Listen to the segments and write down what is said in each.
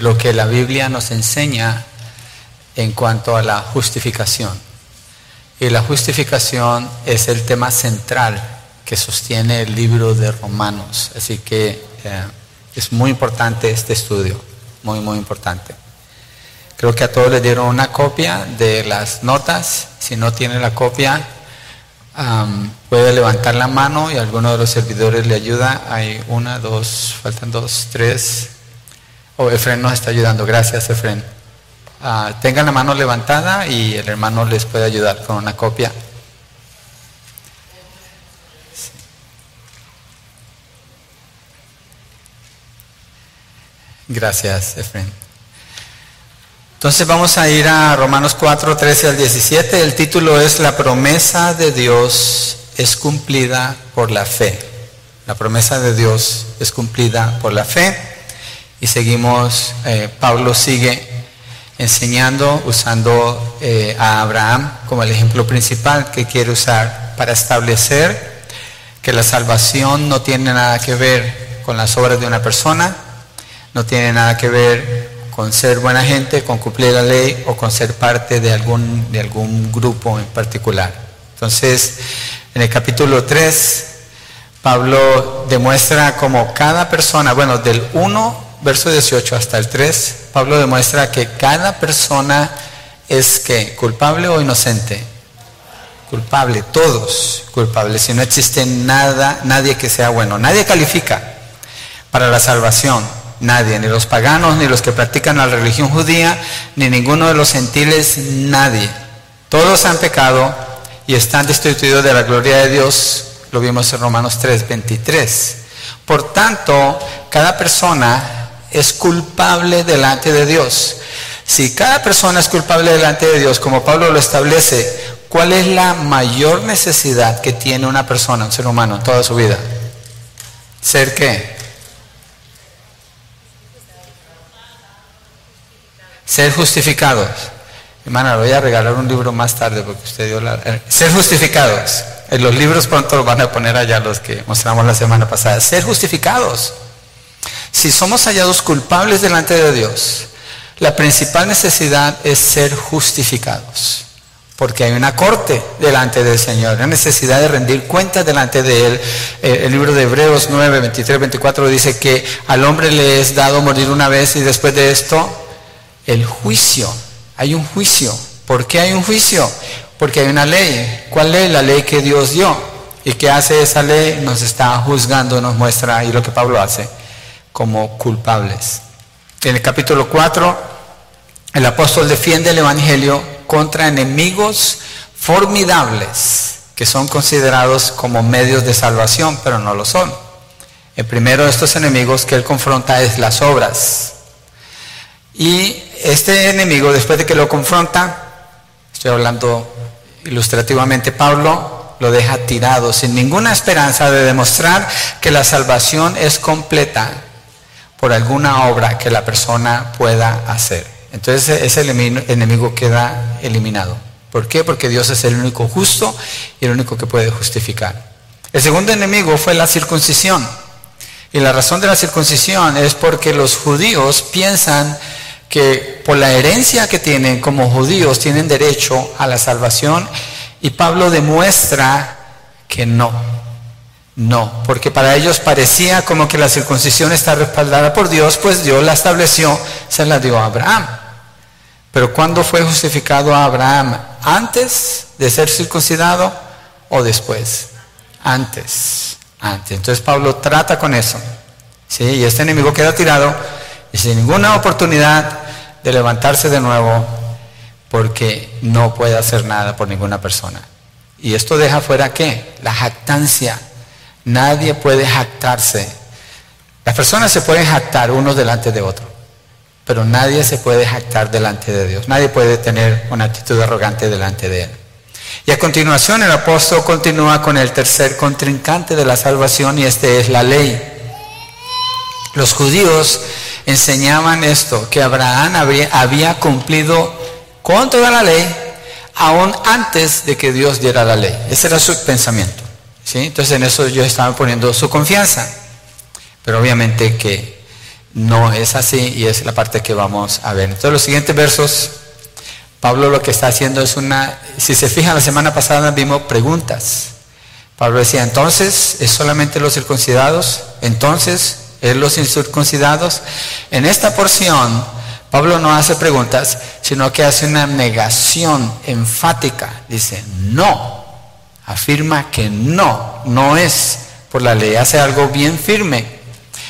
lo que la Biblia nos enseña en cuanto a la justificación. Y la justificación es el tema central que sostiene el libro de Romanos. Así que eh, es muy importante este estudio, muy, muy importante. Creo que a todos les dieron una copia de las notas. Si no tiene la copia, puede levantar la mano y alguno de los servidores le ayuda. Hay una, dos, faltan dos, tres. Oh, Efren nos está ayudando. Gracias, Efren. Ah, tengan la mano levantada y el hermano les puede ayudar con una copia. Gracias, Efren. Entonces vamos a ir a Romanos 4, 13 al 17. El título es La promesa de Dios es cumplida por la fe. La promesa de Dios es cumplida por la fe. Y seguimos, eh, Pablo sigue enseñando, usando eh, a Abraham como el ejemplo principal que quiere usar para establecer que la salvación no tiene nada que ver con las obras de una persona, no tiene nada que ver con ser buena gente, con cumplir la ley o con ser parte de algún, de algún grupo en particular. Entonces, en el capítulo 3, Pablo demuestra como cada persona, bueno, del 1, verso 18 hasta el 3, Pablo demuestra que cada persona es que culpable o inocente. Culpable, todos culpables. Si no existe nada, nadie que sea bueno, nadie califica para la salvación. Nadie, ni los paganos, ni los que practican la religión judía, ni ninguno de los gentiles, nadie. Todos han pecado y están destituidos de la gloria de Dios. Lo vimos en Romanos 3, 23. Por tanto, cada persona es culpable delante de Dios. Si cada persona es culpable delante de Dios, como Pablo lo establece, ¿cuál es la mayor necesidad que tiene una persona, un ser humano, en toda su vida? ¿Ser qué? Ser justificados. Hermana, voy a regalar un libro más tarde porque usted dio la... Eh, ser justificados. En los libros pronto los van a poner allá los que mostramos la semana pasada. Ser justificados. Si somos hallados culpables delante de Dios, la principal necesidad es ser justificados. Porque hay una corte delante del Señor, la necesidad de rendir cuentas delante de Él. Eh, el libro de Hebreos 9, 23, 24 dice que al hombre le es dado morir una vez y después de esto el juicio. Hay un juicio. ¿Por qué hay un juicio? Porque hay una ley. ¿Cuál ley? La ley que Dios dio. ¿Y qué hace esa ley? Nos está juzgando, nos muestra, y lo que Pablo hace, como culpables. En el capítulo 4, el apóstol defiende el Evangelio contra enemigos formidables que son considerados como medios de salvación, pero no lo son. El primero de estos enemigos que él confronta es las obras. Y este enemigo, después de que lo confronta, estoy hablando ilustrativamente, Pablo lo deja tirado sin ninguna esperanza de demostrar que la salvación es completa por alguna obra que la persona pueda hacer. Entonces ese enemigo queda eliminado. ¿Por qué? Porque Dios es el único justo y el único que puede justificar. El segundo enemigo fue la circuncisión. Y la razón de la circuncisión es porque los judíos piensan que por la herencia que tienen como judíos tienen derecho a la salvación y Pablo demuestra que no, no, porque para ellos parecía como que la circuncisión está respaldada por Dios, pues Dios la estableció, se la dio a Abraham. Pero ¿cuándo fue justificado a Abraham? ¿Antes de ser circuncidado o después? Antes, antes. Entonces Pablo trata con eso. ¿sí? Y este enemigo queda tirado y sin ninguna oportunidad de levantarse de nuevo porque no puede hacer nada por ninguna persona. Y esto deja fuera qué? La jactancia. Nadie puede jactarse. Las personas se pueden jactar unos delante de otros, pero nadie se puede jactar delante de Dios. Nadie puede tener una actitud arrogante delante de Él. Y a continuación el apóstol continúa con el tercer contrincante de la salvación y este es la ley. Los judíos enseñaban esto, que Abraham había, cumplido con toda la ley, aún antes de que Dios diera la ley. Ese era su pensamiento. ¿Sí? Entonces en eso ellos estaban poniendo su confianza. Pero obviamente que no es así y es la parte que vamos a ver. Entonces los siguientes versos, Pablo lo que está haciendo es una, si se fijan, la semana pasada vimos preguntas. Pablo decía, entonces, ¿es solamente los circuncidados? Entonces, ¿es los incircuncidados? En esta porción, Pablo no hace preguntas, sino que hace una negación enfática. Dice, no, afirma que no, no es por la ley, hace algo bien firme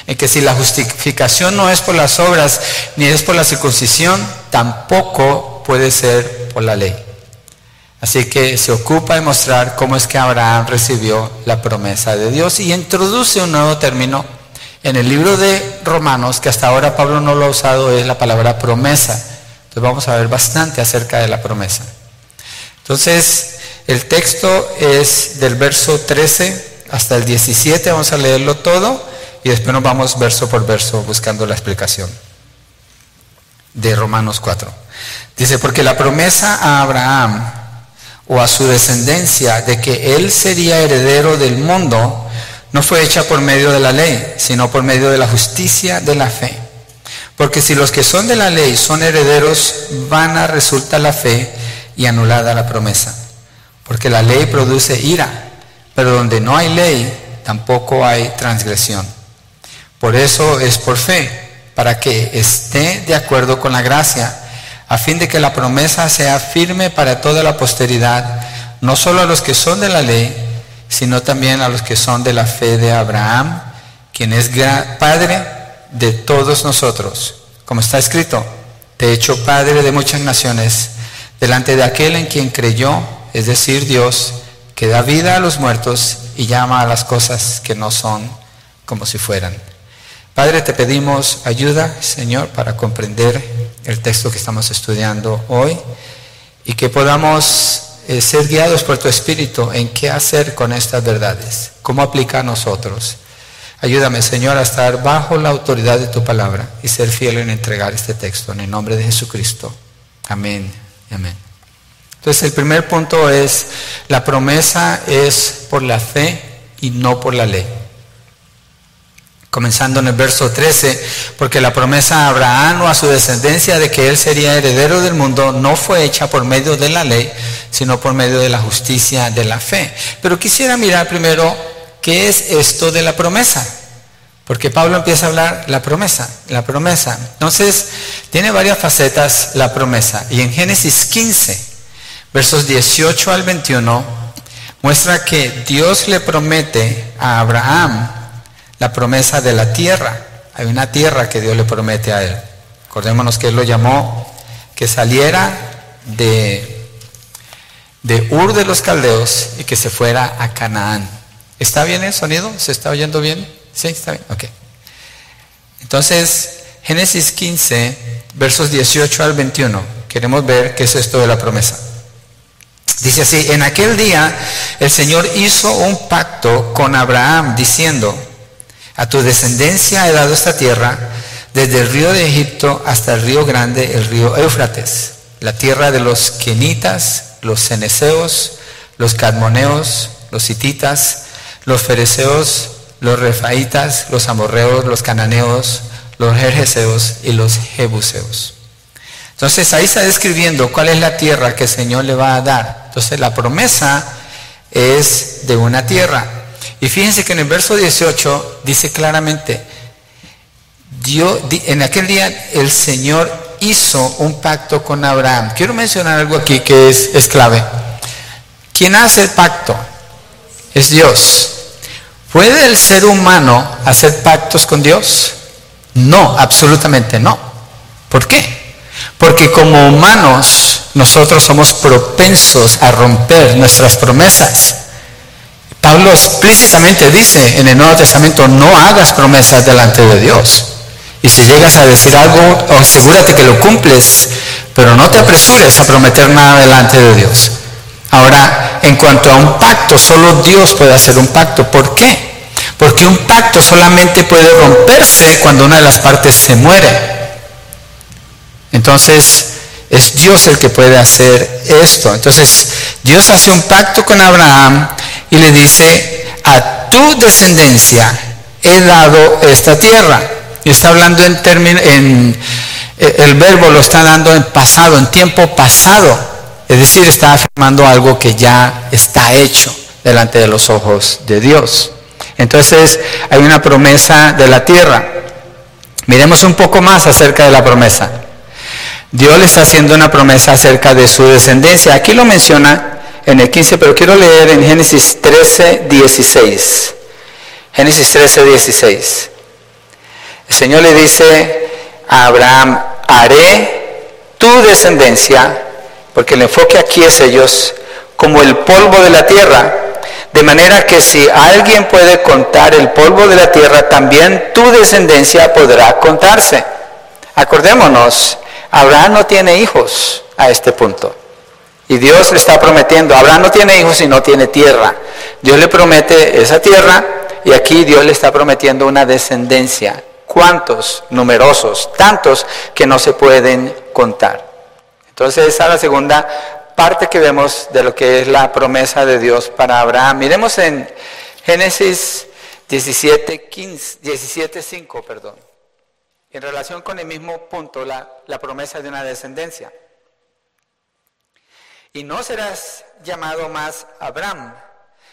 en que si la justificación no es por las obras ni es por la circuncisión, tampoco puede ser por la ley. Así que se ocupa de mostrar cómo es que Abraham recibió la promesa de Dios y introduce un nuevo término en el libro de Romanos, que hasta ahora Pablo no lo ha usado, es la palabra promesa. Entonces vamos a ver bastante acerca de la promesa. Entonces, el texto es del verso 13 hasta el 17, vamos a leerlo todo y después nos vamos verso por verso buscando la explicación de Romanos 4. Dice, porque la promesa a Abraham o a su descendencia de que él sería heredero del mundo no fue hecha por medio de la ley, sino por medio de la justicia de la fe. Porque si los que son de la ley son herederos, vana resulta la fe y anulada la promesa. Porque la ley produce ira, pero donde no hay ley, tampoco hay transgresión. Por eso es por fe, para que esté de acuerdo con la gracia, a fin de que la promesa sea firme para toda la posteridad, no solo a los que son de la ley, sino también a los que son de la fe de Abraham, quien es padre de todos nosotros. Como está escrito, te he hecho padre de muchas naciones, delante de aquel en quien creyó, es decir, Dios, que da vida a los muertos y llama a las cosas que no son como si fueran. Padre, te pedimos ayuda, Señor, para comprender el texto que estamos estudiando hoy y que podamos eh, ser guiados por tu Espíritu en qué hacer con estas verdades, cómo aplicar a nosotros. Ayúdame, Señor, a estar bajo la autoridad de tu palabra y ser fiel en entregar este texto en el nombre de Jesucristo. Amén. Amén. Entonces, el primer punto es, la promesa es por la fe y no por la ley comenzando en el verso 13, porque la promesa a Abraham o a su descendencia de que él sería heredero del mundo no fue hecha por medio de la ley, sino por medio de la justicia de la fe. Pero quisiera mirar primero qué es esto de la promesa, porque Pablo empieza a hablar la promesa, la promesa. Entonces, tiene varias facetas la promesa, y en Génesis 15, versos 18 al 21, muestra que Dios le promete a Abraham, la promesa de la tierra. Hay una tierra que Dios le promete a él. Acordémonos que él lo llamó que saliera de, de Ur de los Caldeos y que se fuera a Canaán. ¿Está bien el sonido? ¿Se está oyendo bien? Sí, está bien. Ok. Entonces, Génesis 15, versos 18 al 21. Queremos ver qué es esto de la promesa. Dice así, en aquel día el Señor hizo un pacto con Abraham diciendo, a tu descendencia he dado esta tierra, desde el río de Egipto hasta el río grande, el río Éufrates, la tierra de los quenitas, los ceneseos, los cadmoneos, los hititas, los fereceos, los refaitas, los amorreos, los cananeos, los jerjeseos y los jebuseos. Entonces ahí está describiendo cuál es la tierra que el Señor le va a dar. Entonces la promesa es de una tierra. Y fíjense que en el verso 18 dice claramente, Dios, en aquel día el Señor hizo un pacto con Abraham. Quiero mencionar algo aquí que es, es clave. ¿Quién hace el pacto? Es Dios. ¿Puede el ser humano hacer pactos con Dios? No, absolutamente no. ¿Por qué? Porque como humanos nosotros somos propensos a romper nuestras promesas. Pablo explícitamente dice en el Nuevo Testamento, no hagas promesas delante de Dios. Y si llegas a decir algo, asegúrate que lo cumples, pero no te apresures a prometer nada delante de Dios. Ahora, en cuanto a un pacto, solo Dios puede hacer un pacto. ¿Por qué? Porque un pacto solamente puede romperse cuando una de las partes se muere. Entonces, es Dios el que puede hacer esto. Entonces, Dios hace un pacto con Abraham y le dice, a tu descendencia he dado esta tierra. Y está hablando en términos, en, eh, el verbo lo está dando en pasado, en tiempo pasado. Es decir, está afirmando algo que ya está hecho delante de los ojos de Dios. Entonces hay una promesa de la tierra. Miremos un poco más acerca de la promesa. Dios le está haciendo una promesa acerca de su descendencia. Aquí lo menciona en el 15, pero quiero leer en Génesis 13, 16. Génesis 13, 16. El Señor le dice a Abraham, haré tu descendencia, porque el enfoque aquí es ellos, como el polvo de la tierra. De manera que si alguien puede contar el polvo de la tierra, también tu descendencia podrá contarse. Acordémonos, Abraham no tiene hijos a este punto. Y Dios le está prometiendo, Abraham no tiene hijos y no tiene tierra. Dios le promete esa tierra y aquí Dios le está prometiendo una descendencia. ¿Cuántos? Numerosos, tantos que no se pueden contar. Entonces esa es la segunda parte que vemos de lo que es la promesa de Dios para Abraham. Miremos en Génesis 17, 15, 17, 5, perdón. En relación con el mismo punto, la, promesa de una descendencia. Y no serás llamado más Abraham,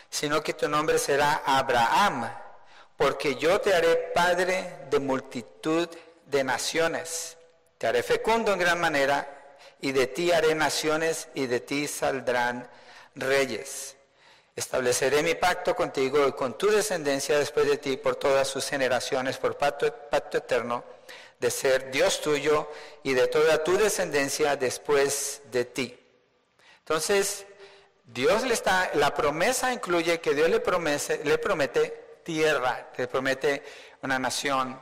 sino que tu nombre será Abraham, porque yo te haré padre de multitud de naciones. Te haré fecundo en gran manera, y de ti haré naciones, y de ti saldrán reyes. Estableceré mi pacto contigo y con tu descendencia después de ti por todas sus generaciones, por pacto eterno, de ser Dios tuyo y de toda tu descendencia después de ti. Entonces, Dios le está, la promesa incluye que Dios le, promete, le promete tierra, le promete una nación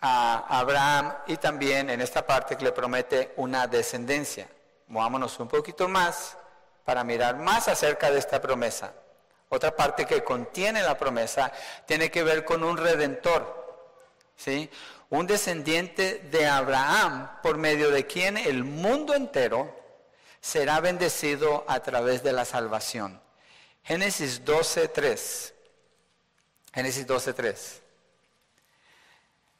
a Abraham y también en esta parte que le promete una descendencia. Movámonos un poquito más para mirar más acerca de esta promesa. Otra parte que contiene la promesa tiene que ver con un redentor, ¿sí? Un descendiente de Abraham por medio de quien el mundo entero será bendecido a través de la salvación. Génesis 12.3. Génesis 12.3.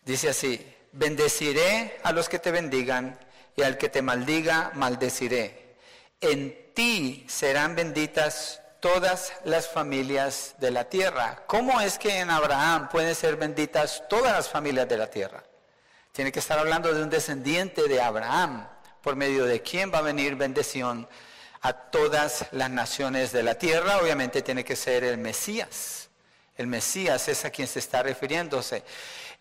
Dice así, bendeciré a los que te bendigan y al que te maldiga, maldeciré. En ti serán benditas todas las familias de la tierra. ¿Cómo es que en Abraham pueden ser benditas todas las familias de la tierra? Tiene que estar hablando de un descendiente de Abraham por medio de quién va a venir bendición a todas las naciones de la tierra. Obviamente tiene que ser el Mesías. El Mesías es a quien se está refiriéndose.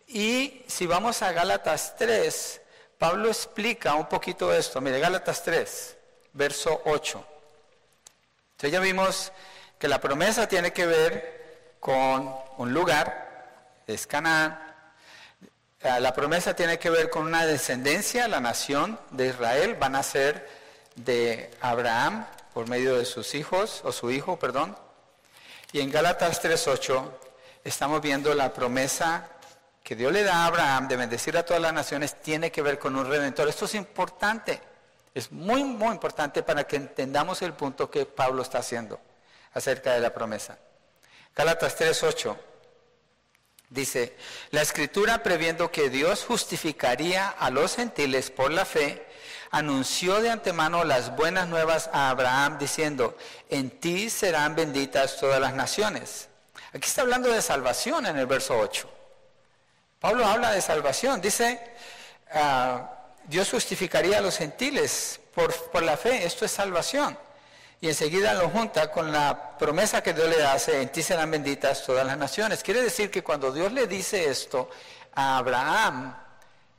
Y si vamos a Gálatas 3, Pablo explica un poquito esto. Mire, Gálatas 3, verso 8. Entonces ya vimos que la promesa tiene que ver con un lugar, es Canaán, eh, la promesa tiene que ver con una descendencia, la nación de Israel van a ser de Abraham por medio de sus hijos, o su hijo, perdón. Y en Gálatas 3.8 estamos viendo la promesa que Dios le da a Abraham de bendecir a todas las naciones, tiene que ver con un redentor. Esto es importante, es muy, muy importante para que entendamos el punto que Pablo está haciendo acerca de la promesa. Gálatas 3.8 Dice, la escritura previendo que Dios justificaría a los gentiles por la fe, anunció de antemano las buenas nuevas a Abraham diciendo, en ti serán benditas todas las naciones. Aquí está hablando de salvación en el verso 8. Pablo habla de salvación. Dice, ah, Dios justificaría a los gentiles por, la fe. Esto es salvación y enseguida lo junta con la promesa que Dios le hace, en ti serán benditas todas las naciones. Quiere decir que cuando Dios le dice esto a Abraham,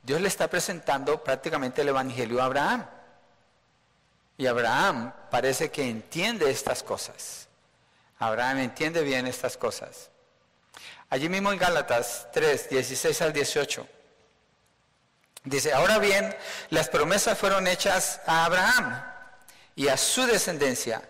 Dios le está presentando prácticamente el Evangelio a Abraham. Y Abraham parece que entiende estas cosas. Abraham entiende bien estas cosas. Allí mismo en Gálatas 3, 16 al 18. Dice, ahora bien, las promesas fueron hechas a Abraham y a su descendencia.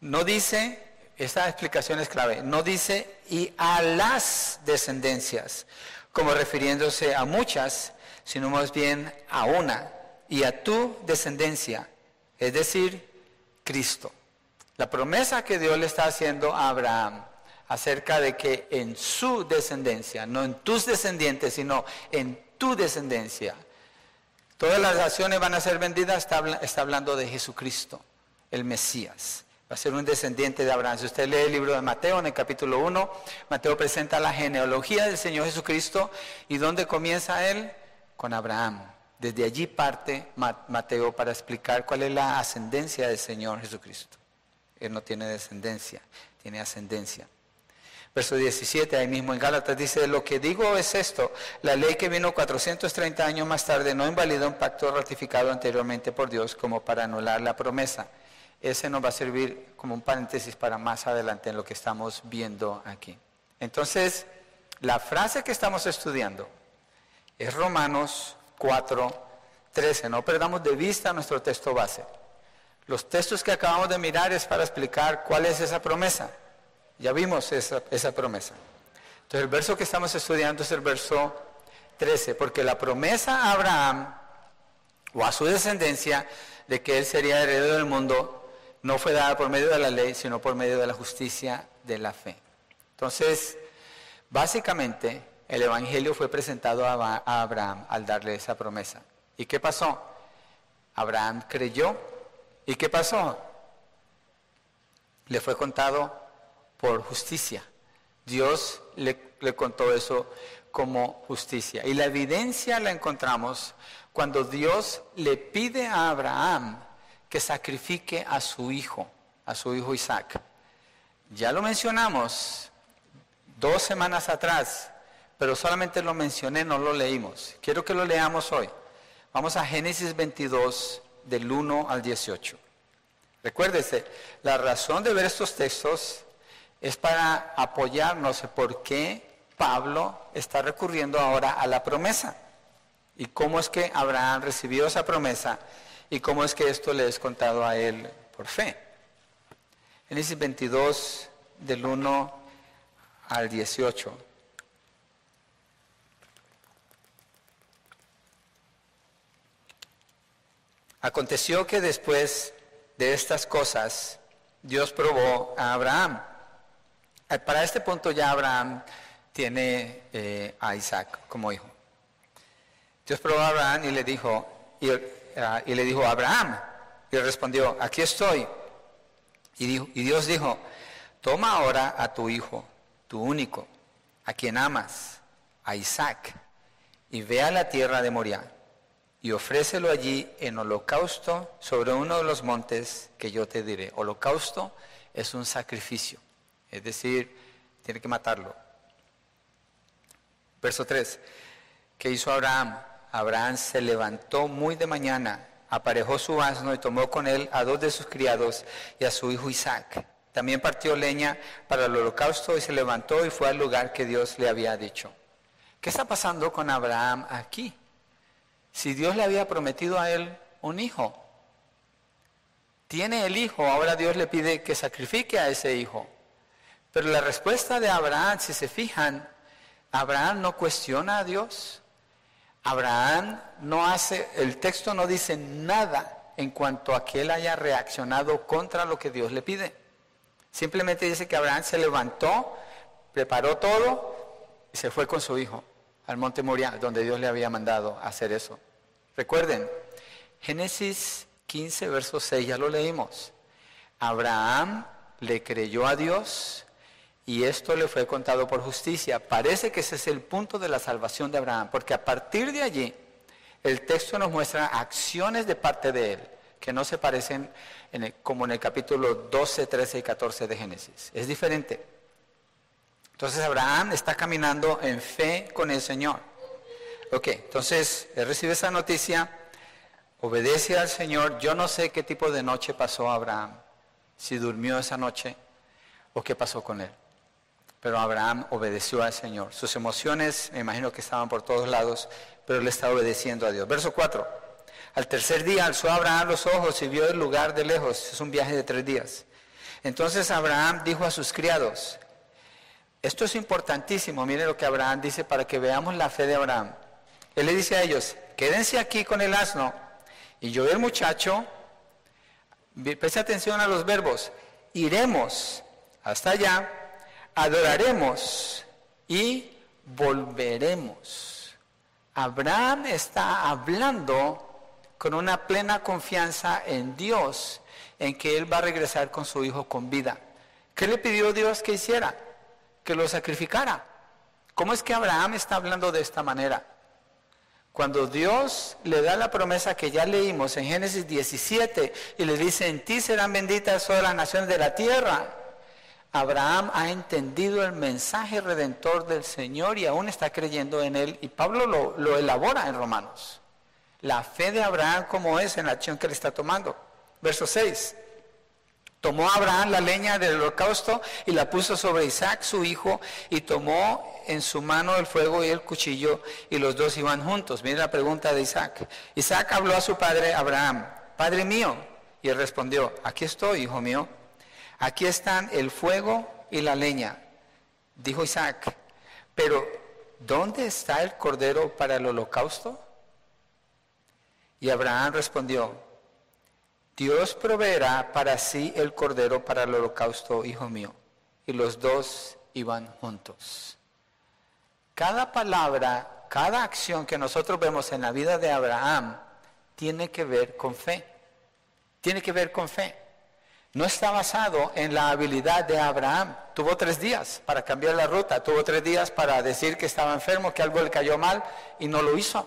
No dice, esta explicación es clave, no dice y a las descendencias, como refiriéndose a muchas, sino más bien a una y a tu descendencia, es decir, Cristo. La promesa que Dios le está haciendo a Abraham, acerca de que en su descendencia, no en tus descendientes, sino en tu descendencia, todas las naciones van a ser vendidas, está, está hablando de Jesucristo, el Mesías. Va a ser un descendiente de Abraham. Si usted lee el libro de Mateo en el capítulo 1, Mateo presenta la genealogía del Señor Jesucristo y dónde comienza él? Con Abraham. Desde allí parte Mateo para explicar cuál es la ascendencia del Señor Jesucristo. Él no tiene descendencia, tiene ascendencia. Verso 17, ahí mismo en Gálatas dice, lo que digo es esto, la ley que vino 430 años más tarde no invalidó un pacto ratificado anteriormente por Dios como para anular la promesa. Ese nos va a servir como un paréntesis para más adelante en lo que estamos viendo aquí. Entonces, la frase que estamos estudiando es Romanos 4, 13. No perdamos de vista nuestro texto base. Los textos que acabamos de mirar es para explicar cuál es esa promesa. Ya vimos esa, esa promesa. Entonces el verso que estamos estudiando es el verso 13, porque la promesa a Abraham o a su descendencia de que él sería heredero del mundo no fue dada por medio de la ley, sino por medio de la justicia de la fe. Entonces, básicamente, el Evangelio fue presentado a Abraham al darle esa promesa. ¿Y qué pasó? Abraham creyó. ¿Y qué pasó? Le fue contado por justicia. Dios le, contó eso como justicia. Y la evidencia la encontramos cuando Dios le pide a Abraham que sacrifique a su hijo, a su hijo Isaac. Ya lo mencionamos dos semanas atrás, pero solamente lo mencioné, no lo leímos. Quiero que lo leamos hoy. Vamos a Génesis 22, del 1 al 18. Recuérdese, la razón de ver estos textos es para apoyarnos por qué Pablo está recurriendo ahora a la promesa y cómo es que Abraham recibió esa promesa y cómo es que esto le es contado a él por fe. Génesis 22 del 1 al 18. Aconteció que después de estas cosas Dios probó a Abraham para este punto ya Abraham tiene eh, a Isaac como hijo. Dios probó a Abraham y le dijo, y, ah, le dijo, Abraham, y respondió, aquí estoy. Y, y Dios dijo, toma ahora a tu hijo, tu único, a quien amas, a Isaac, y ve a la tierra de Moriah, y ofrécelo allí en holocausto sobre uno de los montes que yo te diré. Holocausto es un sacrificio. Es decir, tiene que matarlo. Verso 3. ¿Qué hizo Abraham? Abraham se levantó muy de mañana, aparejó su asno y tomó con él a dos de sus criados y a su hijo Isaac. También partió leña para el holocausto y se levantó y fue al lugar que Dios le había dicho. ¿Qué está pasando con Abraham aquí? Si Dios le había prometido a él un hijo, tiene el hijo, ahora Dios le pide que sacrifique a ese hijo. Pero la respuesta de Abraham, si se fijan, Abraham no cuestiona a Dios. Abraham no hace, el texto no dice nada en cuanto a que él haya reaccionado contra lo que Dios le pide. Simplemente dice que Abraham se levantó, preparó todo y se fue con su hijo al monte Moria, donde Dios le había mandado hacer eso. Recuerden, Génesis 15, verso 6, ya lo leímos. Abraham le creyó a Dios y esto le fue contado por justicia. Parece que ese es el punto de la salvación de Abraham, porque a partir de allí el texto nos muestra acciones de parte de él que no se parecen como en el capítulo 12, 13 y 14 de Génesis. Es diferente. Entonces Abraham está caminando en fe con el Señor. Ok, entonces él recibe esa noticia, obedece al Señor. Yo no sé qué tipo de noche pasó Abraham, si durmió esa noche o qué pasó con él. Pero Abraham obedeció al Señor. Sus emociones, me imagino que estaban por todos lados, pero él estaba obedeciendo a Dios. Verso 4. Al tercer día alzó Abraham los ojos y vio el lugar de lejos. Es un viaje de tres días. Entonces Abraham dijo a sus criados, esto es importantísimo, miren lo que Abraham dice para que veamos la fe de Abraham. Él le dice a ellos, quédense aquí con el asno. Y yo el muchacho, preste atención a los verbos, iremos hasta allá adoraremos y volveremos. Abraham está hablando con una plena confianza en Dios, en que Él va a regresar con su hijo con vida. ¿Qué le pidió Dios que hiciera? Que lo sacrificara. ¿Cómo es que Abraham está hablando de esta manera? Cuando Dios le da la promesa que ya leímos en Génesis 17 y le dice, en ti serán benditas todas las naciones de la tierra, Abraham ha entendido el mensaje redentor del Señor y aún está creyendo en él. Y Pablo lo, elabora en Romanos. La fe de Abraham como es en la acción que le está tomando. Verso 6. Tomó Abraham la leña del holocausto y la puso sobre Isaac, su hijo, y tomó en su mano el fuego y el cuchillo, y los dos iban juntos. Mira la pregunta de Isaac. Isaac habló a su padre Abraham, Padre mío, y él respondió, aquí estoy, hijo mío. Aquí están el fuego y la leña. Dijo Isaac, pero ¿dónde está el cordero para el holocausto? Y Abraham respondió, Dios proveerá para sí el cordero para el holocausto, hijo mío. Y los dos iban juntos. Cada palabra, cada acción que nosotros vemos en la vida de Abraham tiene que ver con fe. Tiene que ver con fe. No está basado en la habilidad de Abraham. Tuvo tres días para cambiar la ruta, tuvo tres días para decir que estaba enfermo, que algo le cayó mal y no lo hizo.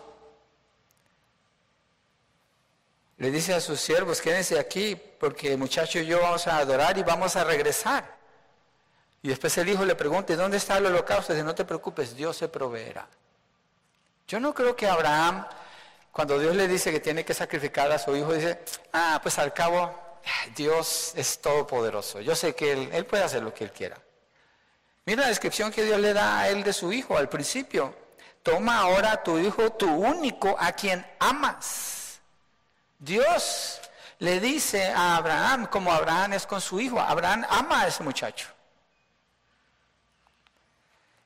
Le dice a sus siervos, quédense aquí porque muchacho y yo vamos a adorar y vamos a regresar. Y después el hijo le pregunta, ¿dónde está el holocausto? Dice, no te preocupes, Dios se proveerá. Yo no creo que Abraham, cuando Dios le dice que tiene que sacrificar a su hijo, dice, ah, pues al cabo, Dios es todopoderoso. Yo sé que él, él puede hacer lo que él quiera. Mira la descripción que Dios le da a él de su hijo al principio. Toma ahora a tu hijo, tu único, a quien amas Dios le dice a Abraham, como Abraham es con su hijo, Abraham ama a ese muchacho.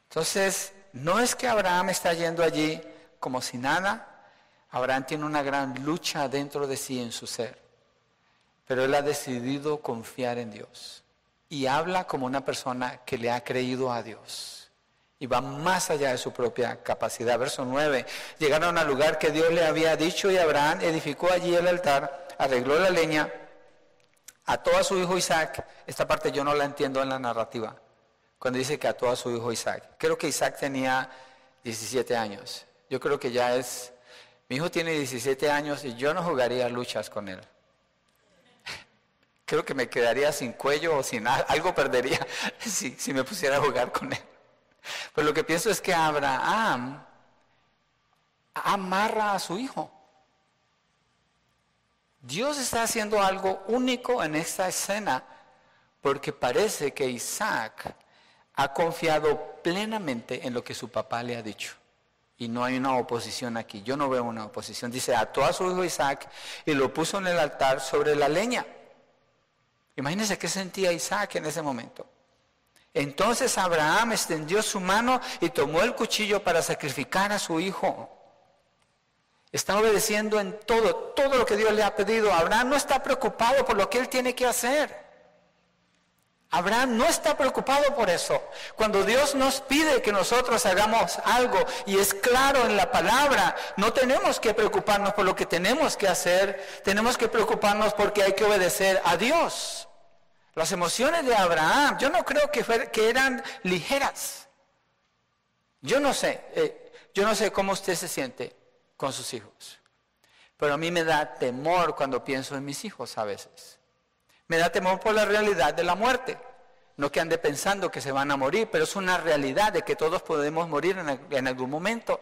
Entonces, no es que Abraham está yendo allí como si nada, Abraham tiene una gran lucha dentro de sí en su ser, pero él ha decidido confiar en Dios y habla como una persona que le ha creído a Dios y va más allá de su propia capacidad. Verso 9, llegaron al lugar que Dios le había dicho y Abraham edificó allí el altar, arregló la leña, ató a su hijo Isaac. Esta parte yo no la entiendo en la narrativa, cuando dice que ató a su hijo Isaac. Creo que Isaac tenía 17 años. Yo creo que ya es, mi hijo tiene 17 años y yo no jugaría luchas con él. Creo que me quedaría sin cuello o sin algo perdería si, me pusiera a jugar con él. Pero lo que pienso es que Abraham amarra a su hijo. Dios está haciendo algo único en esta escena porque parece que Isaac ha confiado plenamente en lo que su papá le ha dicho. Y no hay una oposición aquí. Yo no veo una oposición. Dice, ató a su hijo Isaac y lo puso en el altar sobre la leña. Imagínense qué sentía Isaac en ese momento. Entonces Abraham extendió su mano y tomó el cuchillo para sacrificar a su hijo. Está obedeciendo en todo, todo lo que Dios le ha pedido. Abraham no está preocupado por lo que él tiene que hacer. Abraham no está preocupado por eso. Cuando Dios nos pide que nosotros hagamos algo y es claro en la palabra, no tenemos que preocuparnos por lo que tenemos que hacer, tenemos que preocuparnos porque hay que obedecer a Dios. Las emociones de Abraham, yo no creo que, eran ligeras. Yo no sé, eh, yo no sé cómo usted se siente con sus hijos, pero a mí me da temor cuando pienso en mis hijos a veces. Me da temor por la realidad de la muerte. No que ande pensando que se van a morir, pero es una realidad de que todos podemos morir en algún momento.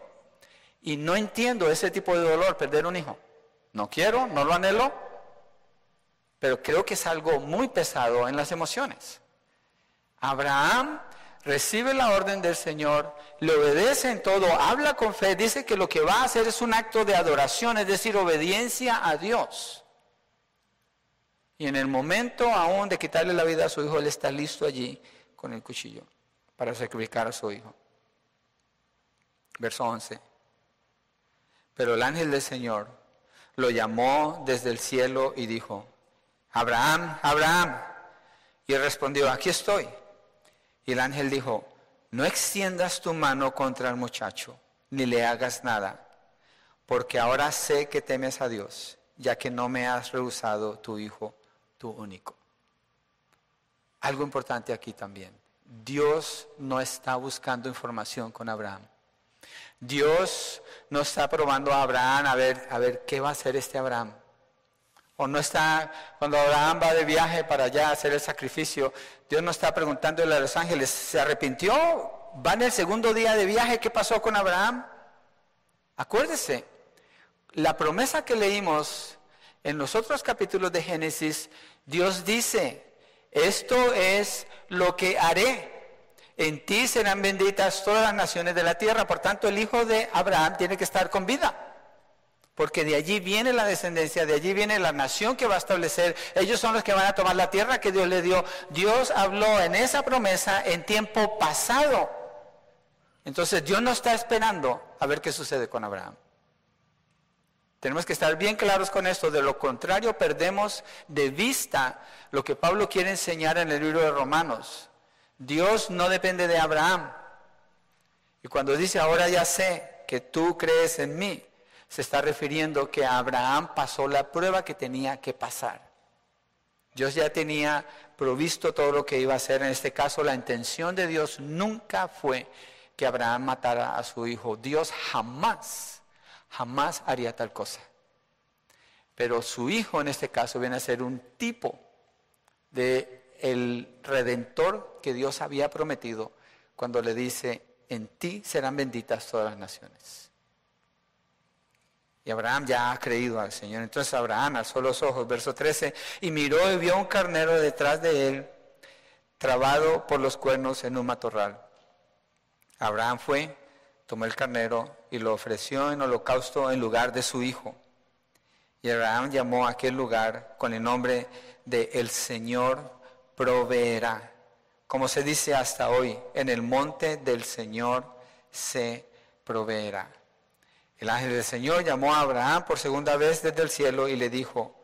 Y no entiendo ese tipo de dolor, perder un hijo. No quiero, no lo anhelo, pero creo que es algo muy pesado en las emociones. Abraham recibe la orden del Señor, le obedece en todo, habla con fe, dice que lo que va a hacer es un acto de adoración, es decir, obediencia a Dios. Y en el momento aún de quitarle la vida a su hijo, él está listo allí con el cuchillo para sacrificar a su hijo. Verso 11. Pero el ángel del Señor lo llamó desde el cielo y dijo, Abraham, Abraham. Y respondió, aquí estoy. Y el ángel dijo, no extiendas tu mano contra el muchacho, ni le hagas nada, porque ahora sé que temes a Dios, ya que no me has rehusado tu hijo, tu único. Algo importante aquí también. Dios no está buscando información con Abraham. Dios no está probando a Abraham a ver, a ver qué va a hacer este Abraham. O no está, cuando Abraham va de viaje para allá a hacer el sacrificio, Dios no está preguntándole a los ángeles, ¿se arrepintió? ¿Va en el segundo día de viaje? ¿Qué pasó con Abraham? Acuérdese, la promesa que leímos en los otros capítulos de Génesis, Dios dice, esto es lo que haré. En ti serán benditas todas las naciones de la tierra. Por tanto, el hijo de Abraham tiene que estar con vida. Porque de allí viene la descendencia, de allí viene la nación que va a establecer. Ellos son los que van a tomar la tierra que Dios le dio. Dios habló en esa promesa en tiempo pasado. Entonces Dios no está esperando a ver qué sucede con Abraham. Tenemos que estar bien claros con esto, de lo contrario perdemos de vista lo que Pablo quiere enseñar en el libro de Romanos. Dios no depende de Abraham. Y cuando dice, ahora ya sé que tú crees en mí, se está refiriendo que Abraham pasó la prueba que tenía que pasar. Dios ya tenía provisto todo lo que iba a hacer. En este caso, la intención de Dios nunca fue que Abraham matara a su hijo. Dios jamás jamás haría tal cosa. Pero su hijo en este caso viene a ser un tipo de el redentor que Dios había prometido cuando le dice, en ti serán benditas todas las naciones. Y Abraham ya ha creído al Señor. Entonces Abraham alzó los ojos, verso 13, y miró y vio un carnero detrás de él, trabado por los cuernos en un matorral. Abraham fue, tomó el carnero y lo ofreció en holocausto en lugar de su hijo. Y Abraham llamó a aquel lugar con el nombre de El Señor proveerá. Como se dice hasta hoy, en el monte del Señor se proveerá. El ángel del Señor llamó a Abraham por segunda vez desde el cielo y le dijo,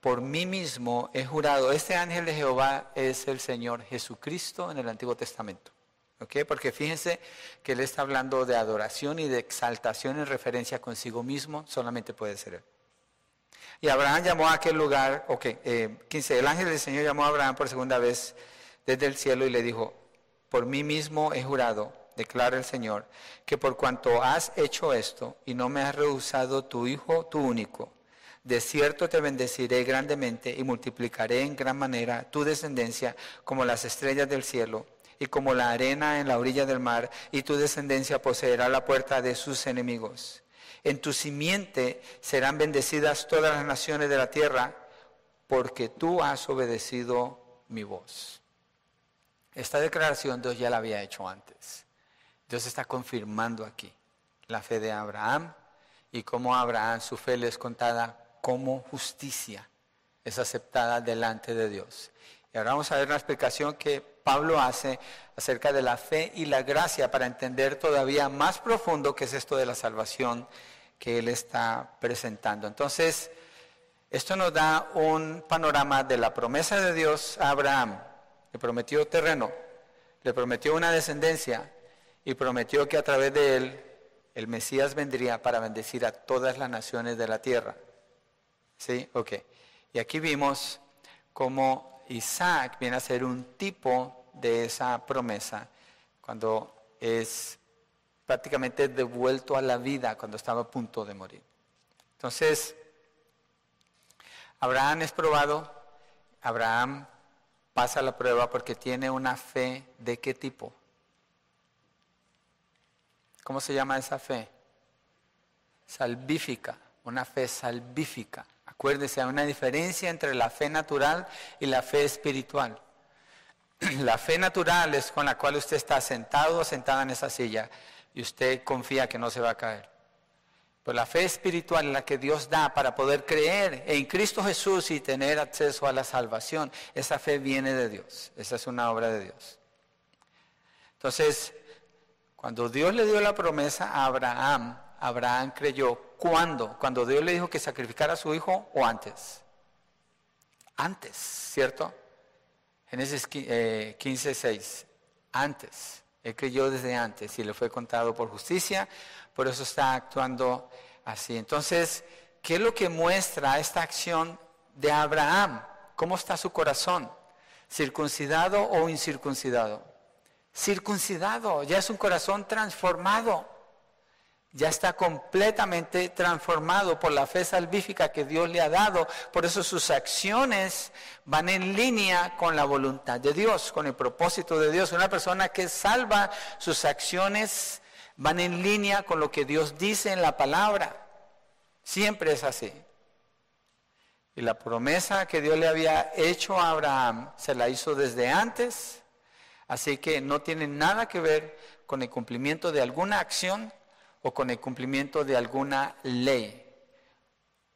por mí mismo he jurado, este ángel de Jehová es el Señor Jesucristo en el Antiguo Testamento. Porque fíjense que él está hablando de adoración y de exaltación en referencia consigo mismo, solamente puede ser él. Y Abraham llamó a aquel lugar, ok, 15, eh, el ángel del Señor llamó a Abraham por segunda vez desde el cielo y le dijo, por mí mismo he jurado, declara el Señor, que por cuanto has hecho esto y no me has rehusado tu hijo, tu único, de cierto te bendeciré grandemente y multiplicaré en gran manera tu descendencia como las estrellas del cielo y como la arena en la orilla del mar, y tu descendencia poseerá la puerta de sus enemigos. En tu simiente serán bendecidas todas las naciones de la tierra, porque tú has obedecido mi voz. Esta declaración Dios ya la había hecho antes. Dios está confirmando aquí la fe de Abraham y cómo Abraham su fe le es contada como justicia, es aceptada delante de Dios. Y ahora vamos a ver una explicación que Pablo hace acerca de la fe y la gracia para entender todavía más profundo qué es esto de la salvación que él está presentando. Entonces, esto nos da un panorama de la promesa de Dios a Abraham. Le prometió terreno, le prometió una descendencia y prometió que a través de él el Mesías vendría para bendecir a todas las naciones de la tierra. ¿Sí? Ok. Y aquí vimos cómo Isaac viene a ser un tipo de esa promesa cuando es prácticamente devuelto a la vida cuando estaba a punto de morir. Entonces, Abraham es probado, Abraham pasa la prueba porque tiene una fe de qué tipo. ¿Cómo se llama esa fe? Salvífica, una fe salvífica. Acuérdese, hay una diferencia entre la fe natural y la fe espiritual. La fe natural es con la cual usted está sentado o sentada en esa silla y usted confía que no se va a caer. Pero la fe espiritual es la que Dios da para poder creer en Cristo Jesús y tener acceso a la salvación. Esa fe viene de Dios. Esa es una obra de Dios. Entonces, cuando Dios le dio la promesa a Abraham, Abraham creyó. ¿Cuándo? Cuando Dios le dijo que sacrificara a su hijo o antes. Antes, ¿cierto? Génesis 15, 6. antes. Él creyó desde antes y le fue contado por justicia, por eso está actuando así. Entonces, ¿qué es lo que muestra esta acción de Abraham? ¿Cómo está su corazón? ¿Circuncidado o incircuncidado? Circuncidado, ya es un corazón transformado ya está completamente transformado por la fe salvífica que Dios le ha dado. Por eso sus acciones van en línea con la voluntad de Dios, con el propósito de Dios. Una persona que salva, sus acciones van en línea con lo que Dios dice en la palabra. Siempre es así. Y la promesa que Dios le había hecho a Abraham se la hizo desde antes. Así que no tiene nada que ver con el cumplimiento de alguna acción o con el cumplimiento de alguna ley.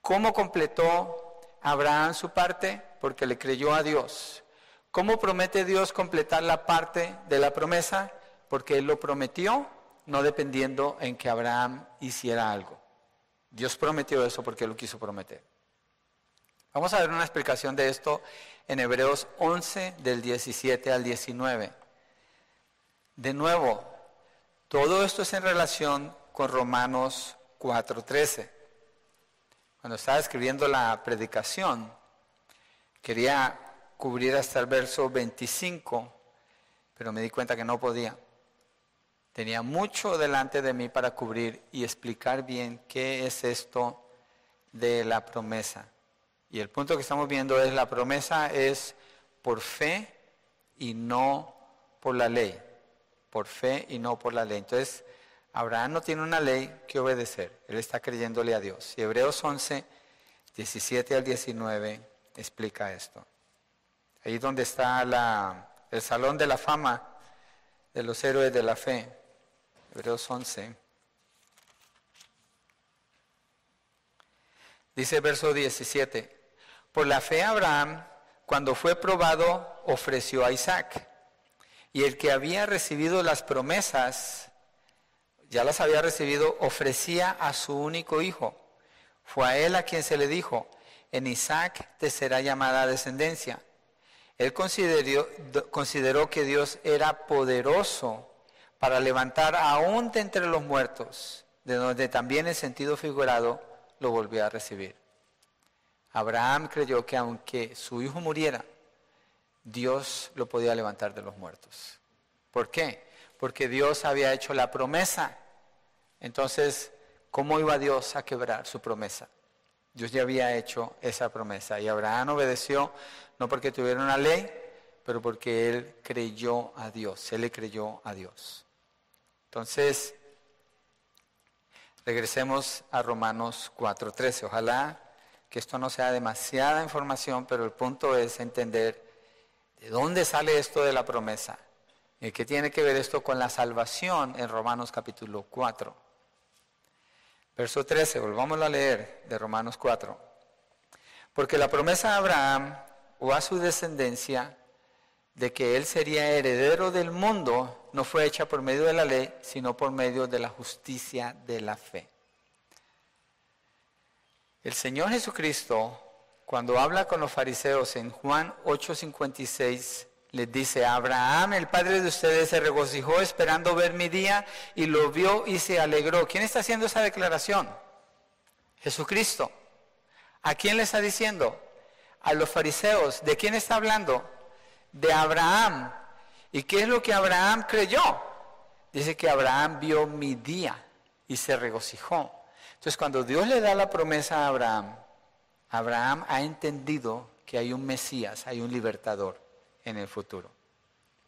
¿Cómo completó Abraham su parte? Porque le creyó a Dios. ¿Cómo promete Dios completar la parte de la promesa? Porque Él lo prometió, no dependiendo en que Abraham hiciera algo. Dios prometió eso porque lo quiso prometer. Vamos a ver una explicación de esto en Hebreos 11 del 17 al 19. De nuevo, todo esto es en relación con Romanos 4:13. Cuando estaba escribiendo la predicación, quería cubrir hasta el verso 25, pero me di cuenta que no podía. Tenía mucho delante de mí para cubrir y explicar bien qué es esto de la promesa. Y el punto que estamos viendo es la promesa es por fe y no por la ley. Por fe y no por la ley. Entonces, Abraham no tiene una ley que obedecer, él está creyéndole a Dios. Y Hebreos 11, 17 al 19 explica esto. Ahí donde está la, el salón de la fama de los héroes de la fe. Hebreos 11. Dice verso 17, por la fe Abraham, cuando fue probado, ofreció a Isaac. Y el que había recibido las promesas, ya las había recibido, ofrecía a su único hijo. Fue a él a quien se le dijo, en Isaac te será llamada descendencia. Él consideró, que Dios era poderoso para levantar aún de entre los muertos, de donde también el sentido figurado lo volvió a recibir. Abraham creyó que aunque su hijo muriera, Dios lo podía levantar de los muertos. ¿Por qué? porque Dios había hecho la promesa. Entonces, ¿cómo iba Dios a quebrar su promesa? Dios ya había hecho esa promesa y Abraham obedeció no porque tuviera una ley, pero porque él creyó a Dios, él le creyó a Dios. Entonces, regresemos a Romanos 4:13. Ojalá que esto no sea demasiada información, pero el punto es entender de dónde sale esto de la promesa. ¿Y qué tiene que ver esto con la salvación en Romanos capítulo 4? Verso 13, volvamos a leer de Romanos 4. Porque la promesa a Abraham o a su descendencia de que él sería heredero del mundo no fue hecha por medio de la ley, sino por medio de la justicia de la fe. El Señor Jesucristo, cuando habla con los fariseos en Juan 8:56, les dice, Abraham, el padre de ustedes, se regocijó esperando ver mi día y lo vio y se alegró. ¿Quién está haciendo esa declaración? Jesucristo. ¿A quién le está diciendo? A los fariseos. ¿De quién está hablando? De Abraham. ¿Y qué es lo que Abraham creyó? Dice que Abraham vio mi día y se regocijó. Entonces cuando Dios le da la promesa a Abraham, Abraham ha entendido que hay un Mesías, hay un libertador en el futuro.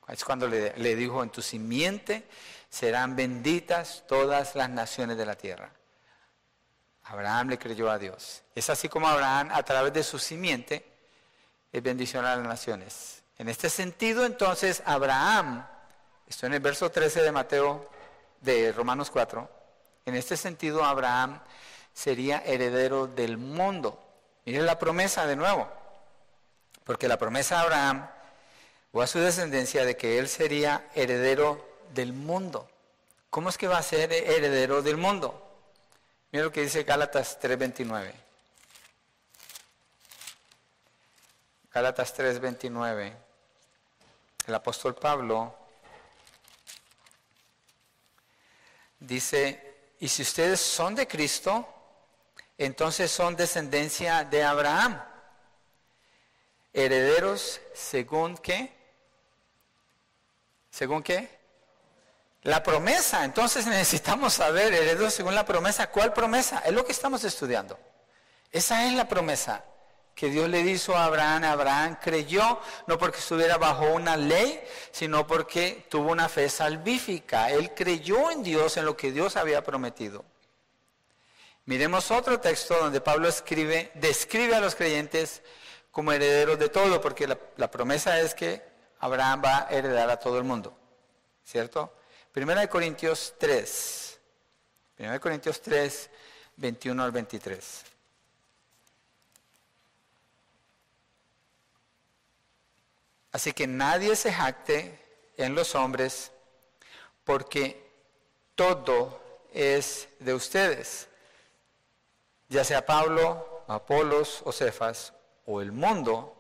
Es cuando le, dijo, en tu simiente serán benditas todas las naciones de la tierra. Abraham le creyó a Dios. Es así como Abraham, a través de su simiente, es bendición a las naciones. En este sentido, entonces, Abraham, esto en el verso 13 de Mateo, de Romanos 4, en este sentido, Abraham sería heredero del mundo. Mire la promesa de nuevo, porque la promesa a Abraham o a su descendencia de que él sería heredero del mundo. ¿Cómo es que va a ser heredero del mundo? Mira lo que dice Gálatas 3:29. Gálatas 3:29. El apóstol Pablo dice, y si ustedes son de Cristo, entonces son descendencia de Abraham, herederos según qué? ¿Según qué? La promesa. Entonces necesitamos saber, herederos según la promesa. ¿Cuál promesa? Es lo que estamos estudiando. Esa es la promesa que Dios le hizo a Abraham. Abraham creyó no porque estuviera bajo una ley, sino porque tuvo una fe salvífica. Él creyó en Dios, en lo que Dios había prometido. Miremos otro texto donde Pablo escribe, describe a los creyentes como herederos de todo, porque la, la promesa es que Abraham va a heredar a todo el mundo. ¿Cierto? Primera de Corintios 3. Primera de Corintios 3, 21 al 23. Así que nadie se jacte en los hombres, porque todo es de ustedes, ya sea Pablo, Apolos o Cefas, o el mundo,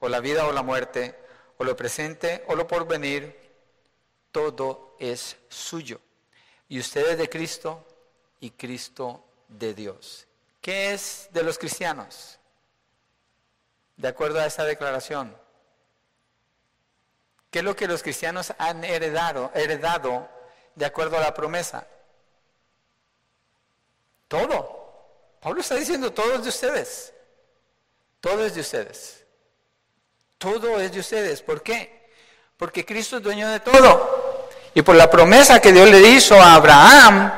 o la vida o la muerte, o lo presente o lo porvenir, todo es suyo. Y ustedes de Cristo y Cristo de Dios. ¿Qué es de los cristianos? De acuerdo a esta declaración, ¿Qué es lo que los cristianos han heredado, heredado de acuerdo a la promesa? Todo. Pablo está diciendo todo es de ustedes. Todo es de ustedes. Todo es de ustedes. ¿Por qué? Porque Cristo es dueño de todo. Y por la promesa que Dios le hizo a Abraham,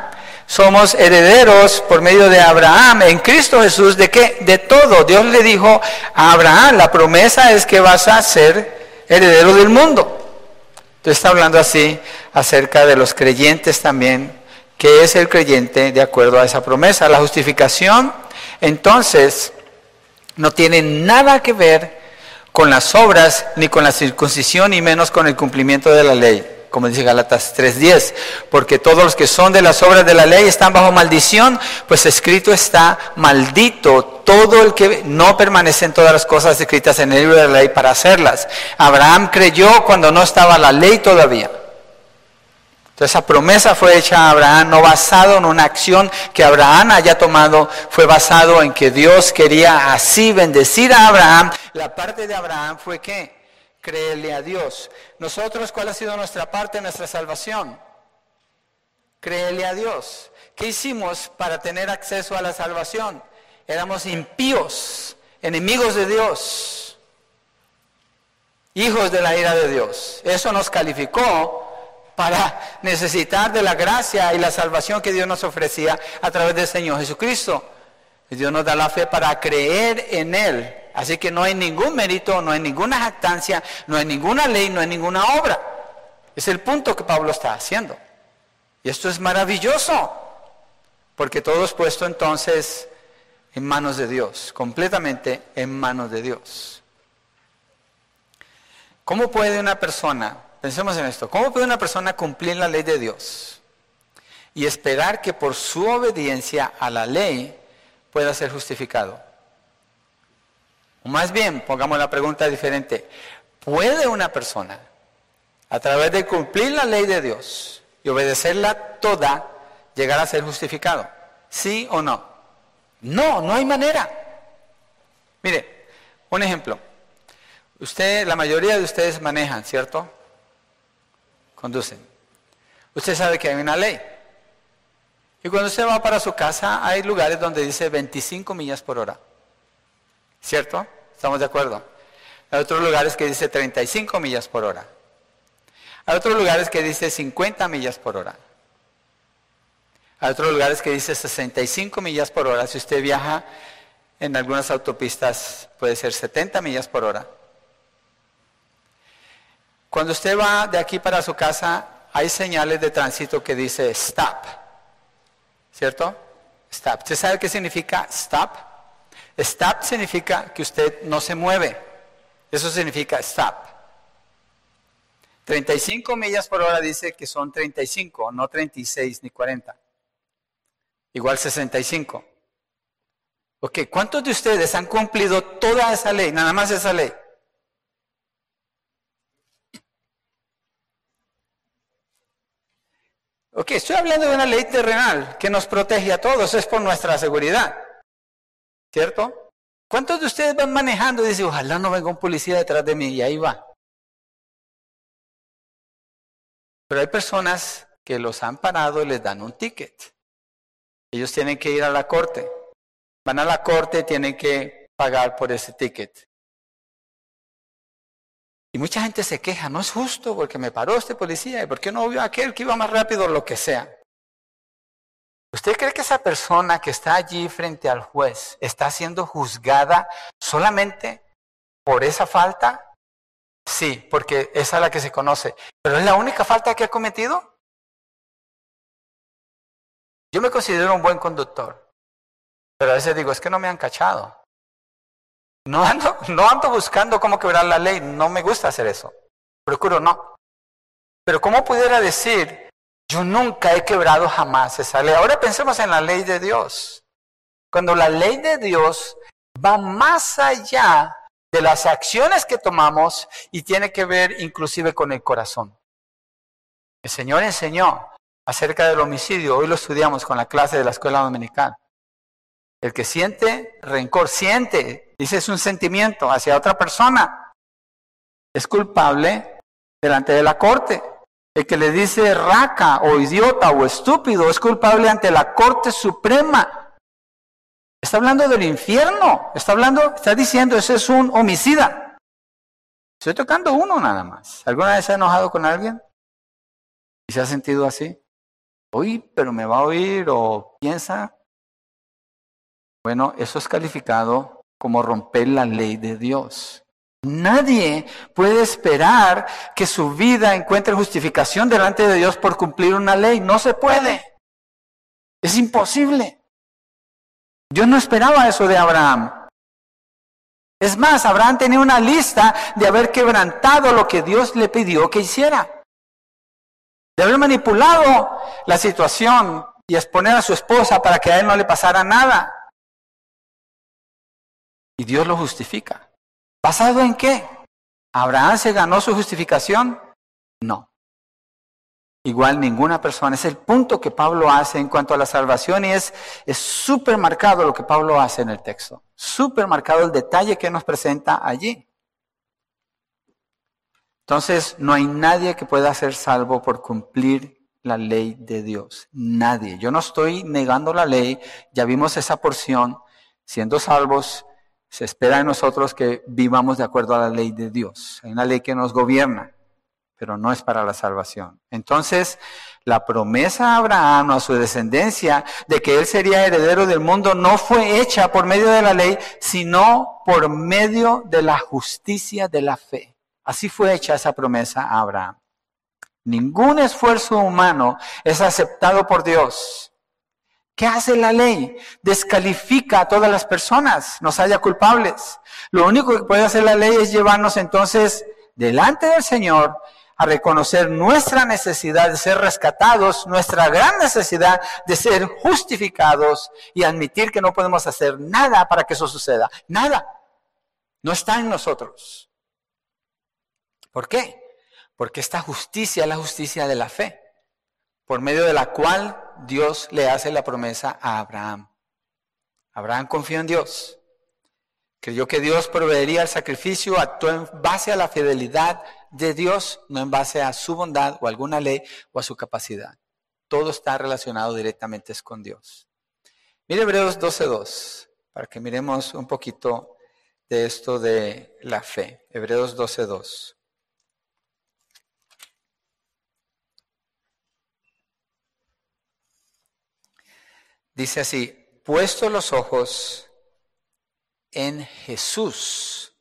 somos herederos por medio de Abraham en Cristo Jesús. ¿De qué? De todo. Dios le dijo a Abraham, la promesa es que vas a ser heredero del mundo. Entonces está hablando así acerca de los creyentes también, que es el creyente de acuerdo a esa promesa. La justificación, entonces, no tiene nada que ver con las obras, ni con la circuncisión, ni menos con el cumplimiento de la ley como dice Galatas 3:10, porque todos los que son de las obras de la ley están bajo maldición, pues escrito está, maldito todo el que no permanece en todas las cosas escritas en el libro de la ley para hacerlas. Abraham creyó cuando no estaba la ley todavía. Entonces esa promesa fue hecha a Abraham no basado en una acción que Abraham haya tomado, fue basado en que Dios quería así bendecir a Abraham. La parte de Abraham fue que creerle a Dios. Nosotros, ¿cuál ha sido nuestra parte nuestra salvación? Creerle a Dios. ¿Qué hicimos para tener acceso a la salvación? Éramos impíos, enemigos de Dios, hijos de la ira de Dios. Eso nos calificó para necesitar de la gracia y la salvación que Dios nos ofrecía a través del Señor Jesucristo. Dios nos da la fe para creer en Él Así que no hay ningún mérito, no hay ninguna jactancia, no hay ninguna ley, no hay ninguna obra. Es el punto que Pablo está haciendo. Y esto es maravilloso, porque todo es puesto entonces en manos de Dios, completamente en manos de Dios. ¿Cómo puede una persona, pensemos en esto, cómo puede una persona cumplir la ley de Dios y esperar que por su obediencia a la ley pueda ser justificado? O más bien, pongamos la pregunta diferente. ¿Puede una persona, a través de cumplir la ley de Dios y obedecerla toda, llegar a ser justificado? ¿Sí o no? No, no hay manera. Mire, un ejemplo. Usted, la mayoría de ustedes manejan, ¿cierto? Conducen. Usted sabe que hay una ley. Y cuando usted va para su casa, hay lugares donde dice 25 millas por hora. ¿Cierto? ¿Estamos de acuerdo? Hay otros lugares que dice 35 millas por hora. Hay otros lugares que dice 50 millas por hora. Hay otros lugares que dice 65 millas por hora. Si usted viaja en algunas autopistas puede ser 70 millas por hora. Cuando usted va de aquí para su casa, hay señales de tránsito que dice stop. ¿Cierto? Stop. ¿Usted sabe qué significa stop? Stop significa que usted no se mueve. Eso significa stop. 35 millas por hora dice que son 35, no 36 ni 40. Igual 65. Ok, ¿cuántos de ustedes han cumplido toda esa ley, nada más esa ley? Ok, estoy hablando de una ley terrenal que nos protege a todos, es por nuestra seguridad. ¿Cierto? ¿Cuántos de ustedes van manejando y dicen, ojalá no venga un policía detrás de mí? Y ahí va. Pero hay personas que los han parado y les dan un ticket. Ellos tienen que ir a la corte. Van a la corte, tienen que pagar por ese ticket. Y mucha gente se queja, no es justo porque me paró este policía y por qué no vio aquel que iba más rápido o lo que sea. ¿Usted cree que esa persona que está allí frente al juez está siendo juzgada solamente por esa falta? Sí, porque esa es la que se conoce. ¿Pero es la única falta que ha cometido? Yo me considero un buen conductor, pero a veces digo, es que no me han cachado. No ando, no ando buscando cómo quebrar la ley, no me gusta hacer eso. Procuro no. Pero ¿cómo pudiera decir, yo nunca he quebrado jamás esa ley? Ahora pensemos en la ley de Dios. Cuando la ley de Dios va más allá de las acciones que tomamos y tiene que ver inclusive con el corazón. El Señor enseñó acerca del homicidio, hoy lo estudiamos con la clase de la escuela dominical. El que siente rencor, siente, dice es un sentimiento hacia otra persona, es culpable delante de la corte. El que le dice raca o idiota o estúpido es culpable ante la corte suprema. Está hablando del infierno, está hablando, está diciendo, ese es un homicida. Estoy tocando uno nada más. ¿Alguna vez se ha enojado con alguien? ¿Y se ha sentido así? Oye, pero me va a oír o piensa bueno, eso es calificado como romper la ley de Dios. Nadie puede esperar que su vida encuentre justificación delante de Dios por cumplir una ley. No se puede. Es imposible. Dios no esperaba eso de Abraham. Es más, Abraham tenía una lista de haber quebrantado lo que Dios le pidió que hiciera. De haber manipulado la situación y exponer a su esposa para que a él no le pasara nada. Y Dios lo justifica. ¿Basado en qué? ¿Abraham se ganó su justificación? No. Igual ninguna persona. Es el punto que Pablo hace en cuanto a la salvación y es súper marcado lo que Pablo hace en el texto. Súper marcado el detalle que nos presenta allí. Entonces, no hay nadie que pueda ser salvo por cumplir la ley de Dios. Nadie. Yo no estoy negando la ley. Ya vimos esa porción. Siendo salvos, se espera de nosotros que vivamos de acuerdo a la ley de Dios. Hay una ley que nos gobierna, pero no es para la salvación. Entonces, la promesa a Abraham, a su descendencia, de que él sería heredero del mundo, no fue hecha por medio de la ley, sino por medio de la justicia de la fe. Así fue hecha esa promesa a Abraham. Ningún esfuerzo humano es aceptado por Dios. ¿Qué hace la ley? Descalifica a todas las personas, nos haya culpables. Lo único que puede hacer la ley es llevarnos entonces delante del Señor a reconocer nuestra necesidad de ser rescatados, nuestra gran necesidad de ser justificados y admitir que no podemos hacer nada para que eso suceda. Nada. No está en nosotros. ¿Por qué? Porque esta justicia es la justicia de la fe por medio de la cual Dios le hace la promesa a Abraham. Abraham confió en Dios. Creyó que Dios proveería el sacrificio, actuó en base a la fidelidad de Dios, no en base a su bondad o alguna ley o a su capacidad. Todo está relacionado directamente con Dios. Mire Hebreos 12.2, para que miremos un poquito de esto de la fe. Hebreos 12.2. Dice así, puesto los ojos en Jesús.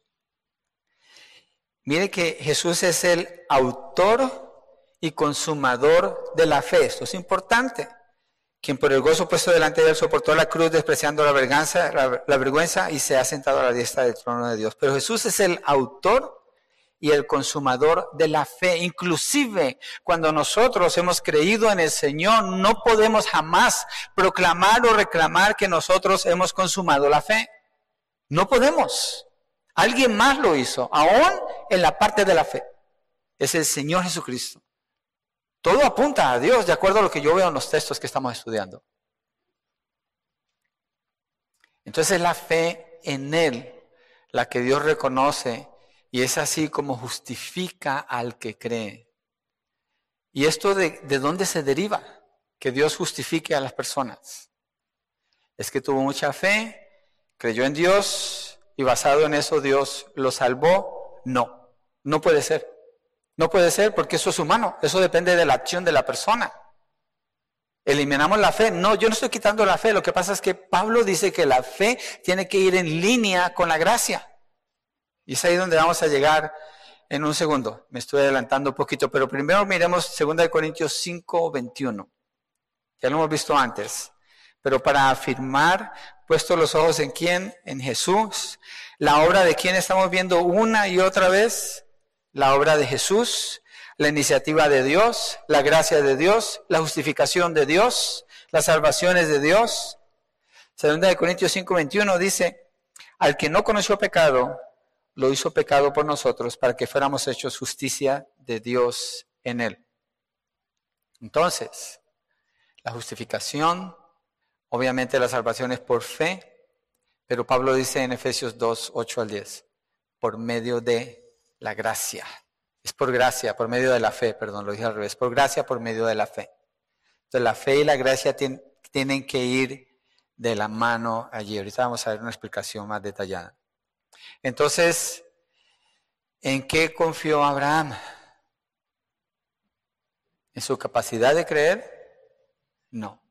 Mire que Jesús es el autor y consumador de la fe. Esto es importante. Quien por el gozo puesto delante de él soportó la cruz despreciando la vergüenza, la, la vergüenza y se ha sentado a la diestra del trono de Dios. Pero Jesús es el autor y el consumador de la fe. Inclusive cuando nosotros hemos creído en el Señor, no podemos jamás proclamar o reclamar que nosotros hemos consumado la fe. No podemos. Alguien más lo hizo, aún en la parte de la fe. Es el Señor Jesucristo. Todo apunta a Dios de acuerdo a lo que yo veo en los textos que estamos estudiando. Entonces la fe en Él, la que Dios reconoce, y es así como justifica al que cree. ¿Y esto de, de dónde se deriva? Que Dios justifique a las personas. Es que tuvo mucha fe, creyó en Dios y basado en eso Dios lo salvó. No, no puede ser. No puede ser porque eso es humano, eso depende de la acción de la persona. Eliminamos la fe. No, yo no estoy quitando la fe. Lo que pasa es que Pablo dice que la fe tiene que ir en línea con la gracia. Y es ahí donde vamos a llegar en un segundo. Me estoy adelantando un poquito, pero primero miremos 2 Corintios 5, 21. Ya lo hemos visto antes. Pero para afirmar, puesto los ojos en quién, en Jesús, la obra de quién estamos viendo una y otra vez, la obra de Jesús, la iniciativa de Dios, la gracia de Dios, la justificación de Dios, las salvaciones de Dios. Segunda de Corintios 5:21 dice, al que no conoció pecado, lo hizo pecado por nosotros para que fuéramos hechos justicia de Dios en él. Entonces, la justificación, obviamente la salvación es por fe, pero Pablo dice en Efesios 2, 8 al 10, por medio de la gracia. Es por gracia, por medio de la fe, perdón, lo dije al revés, por gracia, por medio de la fe. Entonces la fe y la gracia tienen que ir de la mano allí. Ahorita vamos a ver una explicación más detallada. Entonces, ¿en qué confió Abraham? ¿En su capacidad de creer? No.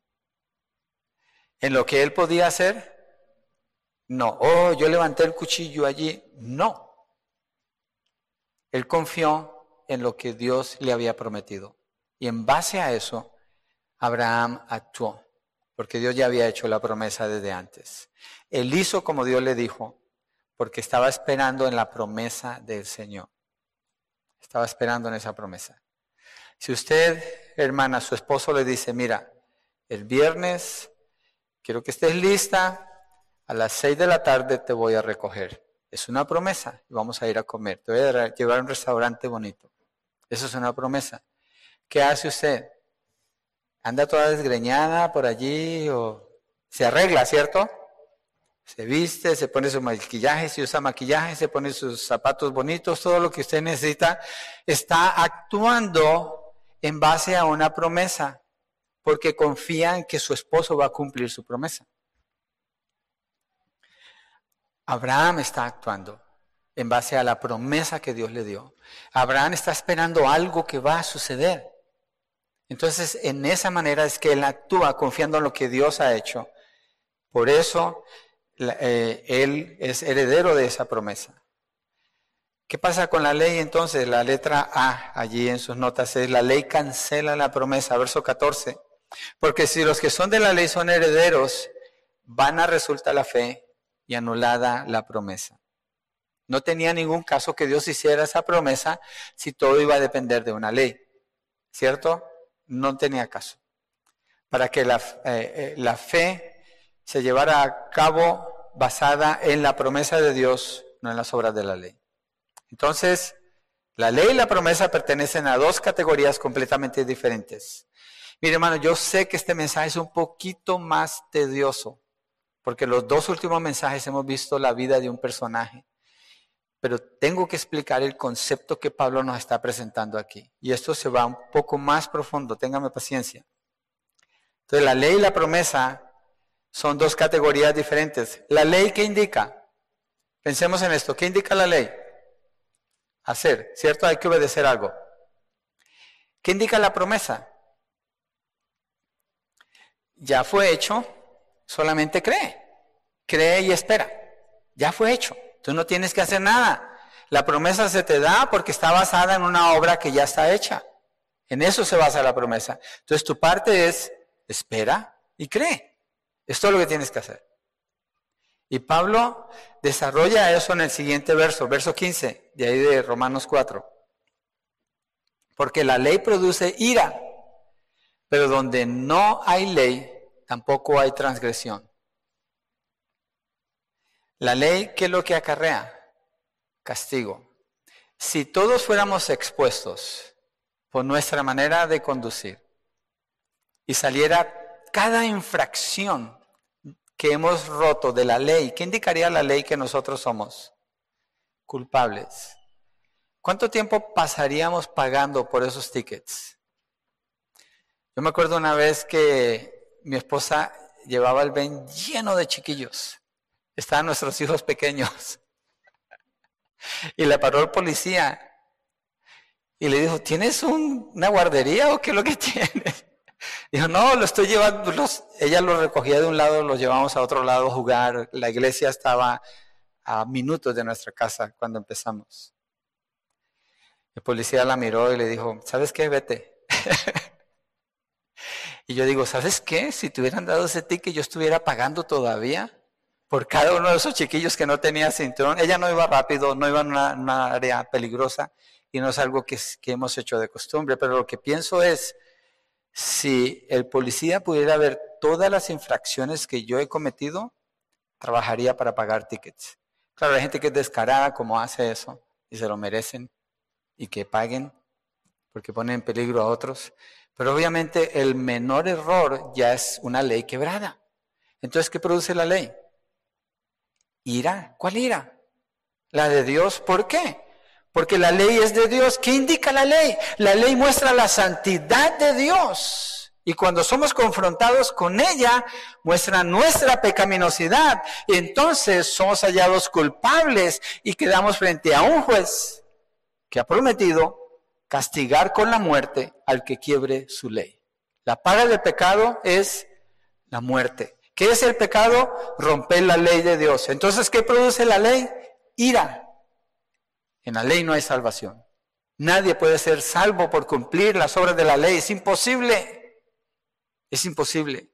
¿En lo que él podía hacer? No. Oh, yo levanté el cuchillo allí. No. Él confió en lo que Dios le había prometido. Y en base a eso, Abraham actuó, porque Dios ya había hecho la promesa desde antes. Él hizo como Dios le dijo, porque estaba esperando en la promesa del Señor. Estaba esperando en esa promesa. Si usted, hermana, su esposo le dice, mira, el viernes quiero que estés lista, a las seis de la tarde te voy a recoger. Es una promesa vamos a ir a comer. Te voy a llevar a un restaurante bonito. Eso es una promesa. ¿Qué hace usted? ¿Anda toda desgreñada por allí o se arregla, cierto? Se viste, se pone su maquillaje, si usa maquillaje, se pone sus zapatos bonitos, todo lo que usted necesita. Está actuando en base a una promesa porque confía en que su esposo va a cumplir su promesa. Abraham está actuando en base a la promesa que Dios le dio. Abraham está esperando algo que va a suceder. Entonces, en esa manera es que él actúa confiando en lo que Dios ha hecho. Por eso, eh, él es heredero de esa promesa. ¿Qué pasa con la ley entonces? La letra A allí en sus notas es, la ley cancela la promesa, verso 14. Porque si los que son de la ley son herederos, van a resultar la fe y anulada la promesa. No tenía ningún caso que Dios hiciera esa promesa si todo iba a depender de una ley. ¿Cierto? No tenía caso. Para que la, eh, eh, la fe se llevara a cabo basada en la promesa de Dios, no en las obras de la ley. Entonces, la ley y la promesa pertenecen a dos categorías completamente diferentes. Mire, hermano, yo sé que este mensaje es un poquito más tedioso, porque los dos últimos mensajes hemos visto la vida de un personaje. Pero tengo que explicar el concepto que Pablo nos está presentando aquí. Y esto se va un poco más profundo, téngame paciencia. Entonces, la ley y la promesa son dos categorías diferentes. La ley, ¿qué indica? Pensemos en esto. ¿Qué indica la ley? Hacer, ¿cierto? Hay que obedecer algo. ¿Qué indica la promesa? Ya fue hecho, solamente cree. Cree y espera. Ya fue hecho. Tú no tienes que hacer nada. La promesa se te da porque está basada en una obra que ya está hecha. En eso se basa la promesa. Entonces tu parte es espera y cree. Es todo lo que tienes que hacer. Y Pablo desarrolla eso en el siguiente verso, verso 15, de ahí de Romanos 4. Porque la ley produce ira, pero donde no hay ley, tampoco hay transgresión. La ley, ¿qué es lo que acarrea? Castigo. Si todos fuéramos expuestos por nuestra manera de conducir y saliera cada infracción que hemos roto de la ley, ¿qué indicaría la ley que nosotros somos? Culpables. ¿Cuánto tiempo pasaríamos pagando por esos tickets? Yo me acuerdo una vez que mi esposa llevaba el ven lleno de chiquillos. Estaban nuestros hijos pequeños. Y le paró el policía y le dijo, ¿tienes una guardería o qué es lo que tienes? Dijo, no, lo estoy llevando, ella lo recogía de un lado, lo llevamos a otro lado a jugar. La iglesia estaba a minutos de nuestra casa cuando empezamos. El policía la miró y le dijo, ¿sabes qué? Vete. y yo digo, ¿sabes qué? Si te hubieran dado ese ticket, yo estuviera pagando todavía por cada uno de esos chiquillos que no tenía cinturón. Ella no iba rápido, no iba en una, área peligrosa y no es algo que, que hemos hecho de costumbre, pero lo que pienso es, si el policía pudiera ver todas las infracciones que yo he cometido, trabajaría para pagar tickets. Claro, hay gente que es descarada como hace eso y se lo merecen y que paguen porque ponen en peligro a otros. Pero obviamente el menor error ya es una ley quebrada. Entonces, ¿qué produce la ley? Ira. ¿Cuál ira? La de Dios. ¿Por qué? Porque la ley es de Dios. ¿Qué indica la ley? La ley muestra la santidad de Dios. Y cuando somos confrontados con ella, muestra nuestra pecaminosidad. Y entonces somos hallados culpables y quedamos frente a un juez que ha prometido castigar con la muerte al que quiebre su ley. La paga del pecado es la muerte. ¿Qué es el pecado? Romper la ley de Dios. Entonces, ¿qué produce la ley? Ira. En la ley no hay salvación. Nadie puede ser salvo por cumplir las obras de la ley. Es imposible. Es imposible.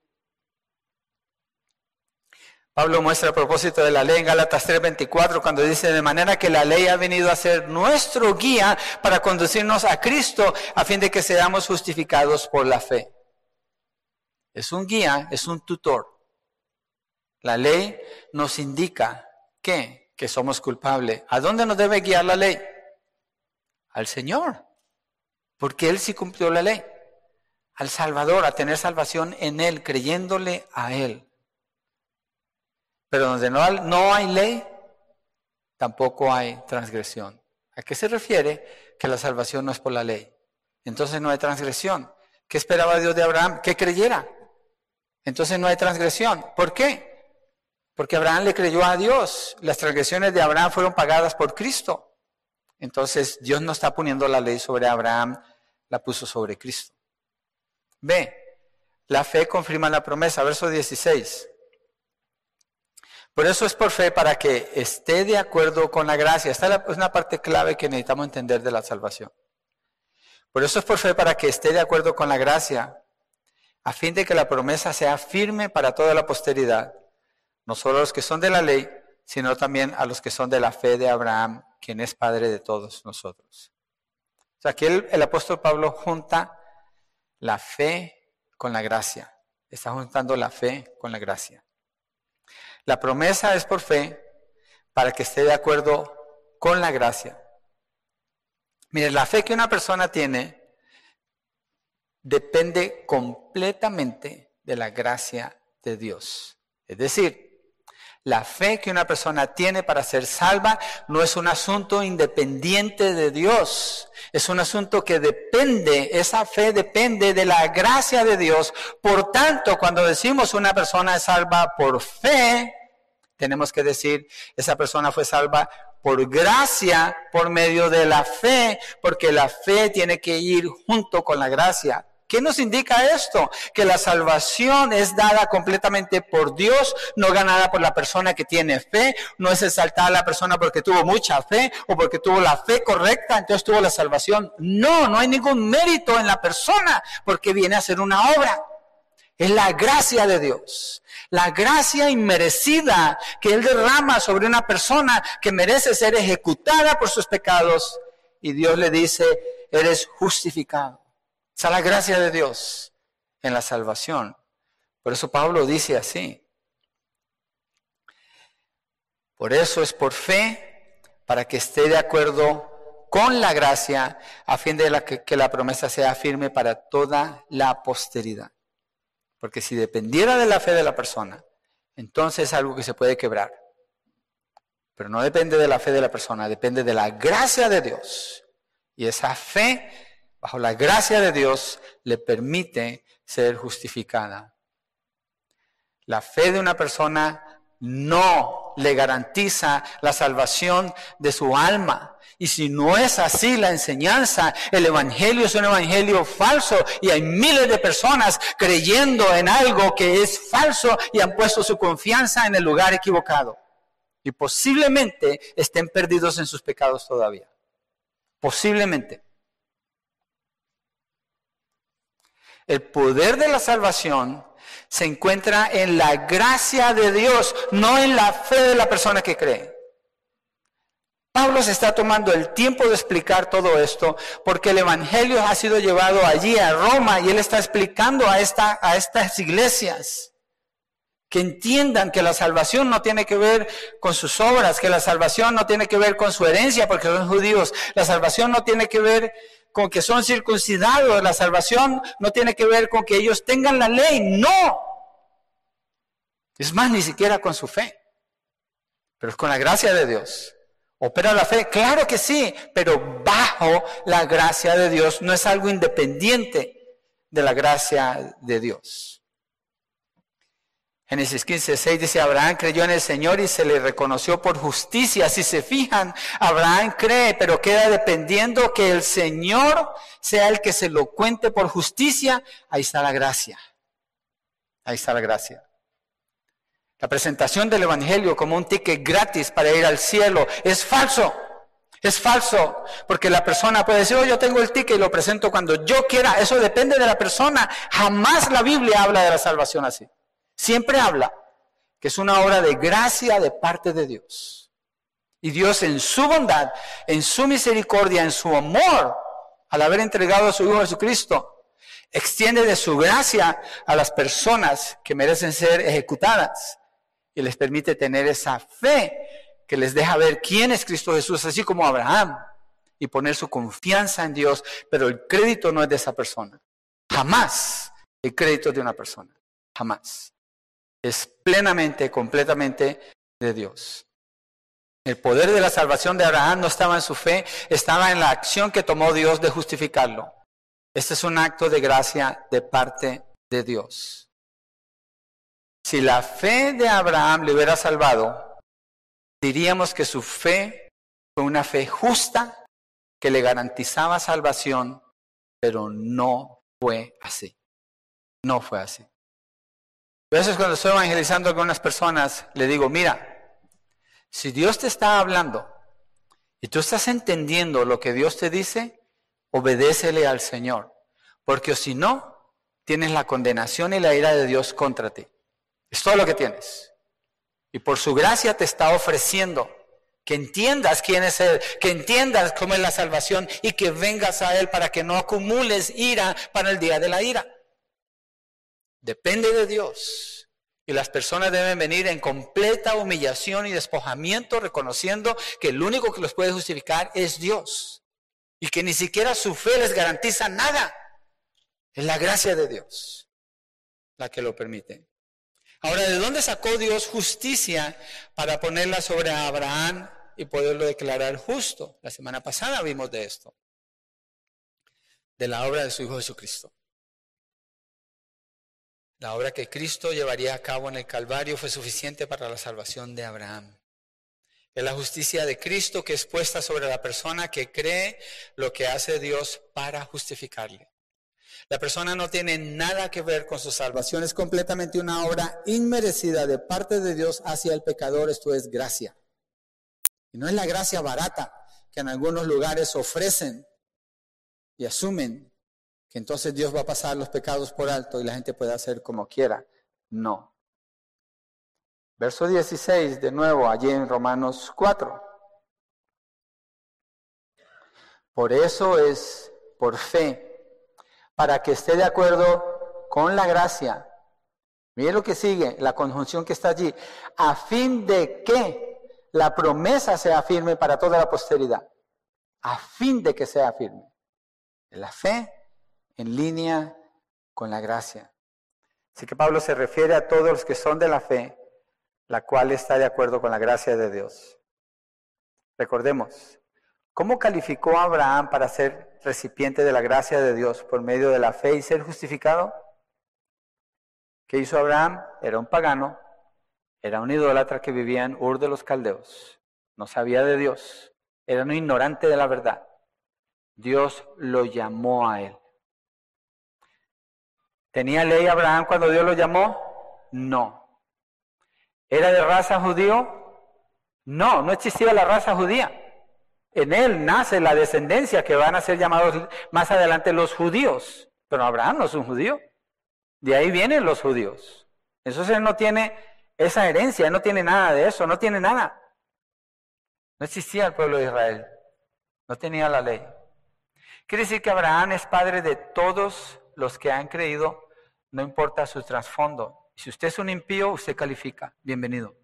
Pablo muestra a propósito de la ley en Gálatas 3:24 cuando dice, de manera que la ley ha venido a ser nuestro guía para conducirnos a Cristo a fin de que seamos justificados por la fe. Es un guía, es un tutor. La ley nos indica que que somos culpables. ¿A dónde nos debe guiar la ley? Al Señor, porque Él sí cumplió la ley. Al Salvador, a tener salvación en Él, creyéndole a Él. Pero donde no, hay ley, tampoco hay transgresión. ¿A qué se refiere? Que la salvación no es por la ley. Entonces no hay transgresión. ¿Qué esperaba Dios de Abraham? Que creyera. Entonces no hay transgresión. ¿Por qué? Porque Abraham le creyó a Dios. Las transgresiones de Abraham fueron pagadas por Cristo. Entonces Dios no está poniendo la ley sobre Abraham, la puso sobre Cristo. Ve, la fe confirma la promesa, verso 16. Por eso es por fe para que esté de acuerdo con la gracia. Esta es una parte clave que necesitamos entender de la salvación. Por eso es por fe para que esté de acuerdo con la gracia, a fin de que la promesa sea firme para toda la posteridad no solo a los que son de la ley, sino también a los que son de la fe de Abraham, quien es padre de todos nosotros. O sea, aquí el, apóstol Pablo junta la fe con la gracia. Está juntando la fe con la gracia. La promesa es por fe para que esté de acuerdo con la gracia. Mire, la fe que una persona tiene depende completamente de la gracia de Dios. Es decir, la fe que una persona tiene para ser salva no es un asunto independiente de Dios. Es un asunto que depende, esa fe depende de la gracia de Dios. Por tanto, cuando decimos una persona es salva por fe, tenemos que decir, esa persona fue salva por gracia, por medio de la fe, porque la fe tiene que ir junto con la gracia. ¿Qué nos indica esto? Que la salvación es dada completamente por Dios, no ganada por la persona que tiene fe, no es exaltada la persona porque tuvo mucha fe o porque tuvo la fe correcta, entonces tuvo la salvación. No, no hay ningún mérito en la persona porque viene a ser una obra. Es la gracia de Dios, la gracia inmerecida que Él derrama sobre una persona que merece ser ejecutada por sus pecados y Dios le dice, eres justificado. Está la gracia de Dios en la salvación. Por eso Pablo dice así. Por eso es por fe, para que esté de acuerdo con la gracia a fin de que, la promesa sea firme para toda la posteridad. Porque si dependiera de la fe de la persona, entonces es algo que se puede quebrar. Pero no depende de la fe de la persona, depende de la gracia de Dios. Y esa fe, bajo la gracia de Dios, le permite ser justificada. La fe de una persona no le garantiza la salvación de su alma. Y si no es así la enseñanza, el Evangelio es un Evangelio falso y hay miles de personas creyendo en algo que es falso y han puesto su confianza en el lugar equivocado. Y posiblemente estén perdidos en sus pecados todavía. Posiblemente. El poder de la salvación se encuentra en la gracia de Dios, no en la fe de la persona que cree. Pablo se está tomando el tiempo de explicar todo esto porque el Evangelio ha sido llevado allí a Roma y él está explicando a, esta, a estas iglesias que entiendan que la salvación no tiene que ver con sus obras, que la salvación no tiene que ver con su herencia porque son judíos, la salvación no tiene que ver con que son circuncidados, la salvación no tiene que ver con que ellos tengan la ley, no. Es más, ni siquiera con su fe, pero es con la gracia de Dios. ¿Opera la fe? Claro que sí, pero bajo la gracia de Dios no es algo independiente de la gracia de Dios. Génesis 15, 6 dice, Abraham creyó en el Señor y se le reconoció por justicia. Si se fijan, Abraham cree, pero queda dependiendo que el Señor sea el que se lo cuente por justicia. Ahí está la gracia. Ahí está la gracia. La presentación del Evangelio como un ticket gratis para ir al cielo es falso. Es falso, porque la persona puede decir, oh, yo tengo el ticket y lo presento cuando yo quiera. Eso depende de la persona. Jamás la Biblia habla de la salvación así. Siempre habla que es una obra de gracia de parte de Dios. Y Dios en su bondad, en su misericordia, en su amor, al haber entregado a su Hijo Jesucristo, extiende de su gracia a las personas que merecen ser ejecutadas y les permite tener esa fe que les deja ver quién es Cristo Jesús, así como Abraham, y poner su confianza en Dios, pero el crédito no es de esa persona. Jamás el crédito de una persona. Jamás es plenamente, completamente de Dios. El poder de la salvación de Abraham no estaba en su fe, estaba en la acción que tomó Dios de justificarlo. Este es un acto de gracia de parte de Dios. Si la fe de Abraham le hubiera salvado, diríamos que su fe fue una fe justa que le garantizaba salvación, pero no fue así. No fue así. A veces cuando estoy evangelizando a algunas personas, le digo, mira, si Dios te está hablando y tú estás entendiendo lo que Dios te dice, obedécele al Señor. Porque si no, tienes la condenación y la ira de Dios contra ti. Es todo lo que tienes. Y por su gracia te está ofreciendo que entiendas quién es Él, que entiendas cómo es la salvación y que vengas a Él para que no acumules ira para el día de la ira. Depende de Dios. Y las personas deben venir en completa humillación y despojamiento, reconociendo que el único que los puede justificar es Dios. Y que ni siquiera su fe les garantiza nada. Es la gracia de Dios la que lo permite. Ahora, ¿de dónde sacó Dios justicia para ponerla sobre Abraham y poderlo declarar justo? La semana pasada vimos de esto. De la obra de su Hijo Jesucristo. La obra que Cristo llevaría a cabo en el Calvario fue suficiente para la salvación de Abraham. Es la justicia de Cristo que es puesta sobre la persona que cree lo que hace Dios para justificarle. La persona no tiene nada que ver con su salvación, es completamente una obra inmerecida de parte de Dios hacia el pecador, esto es gracia. Y no es la gracia barata que en algunos lugares ofrecen y asumen que entonces Dios va a pasar los pecados por alto y la gente puede hacer como quiera. No. Verso 16, de nuevo, allí en Romanos 4. Por eso es por fe, para que esté de acuerdo con la gracia. Mire lo que sigue, la conjunción que está allí, a fin de que la promesa sea firme para toda la posteridad. a fin de que sea firme. La fe en línea con la gracia. Así que Pablo se refiere a todos los que son de la fe, la cual está de acuerdo con la gracia de Dios. Recordemos, ¿cómo calificó a Abraham para ser recipiente de la gracia de Dios por medio de la fe y ser justificado? ¿Qué hizo Abraham? Era un pagano, era un idólatra que vivía en Ur de los Caldeos, no sabía de Dios, era un ignorante de la verdad. Dios lo llamó a él. ¿Tenía ley Abraham cuando Dios lo llamó? No. ¿Era de raza judío? No, no existía la raza judía. En él nace la descendencia que van a ser llamados más adelante los judíos. Pero Abraham no es un judío. De ahí vienen los judíos. Entonces él no tiene esa herencia, no tiene nada de eso, no tiene nada. No existía el pueblo de Israel. No tenía la ley. Quiere decir que Abraham es padre de todos los que han creído, no importa su trasfondo. Si usted es un impío, usted califica. Bienvenido.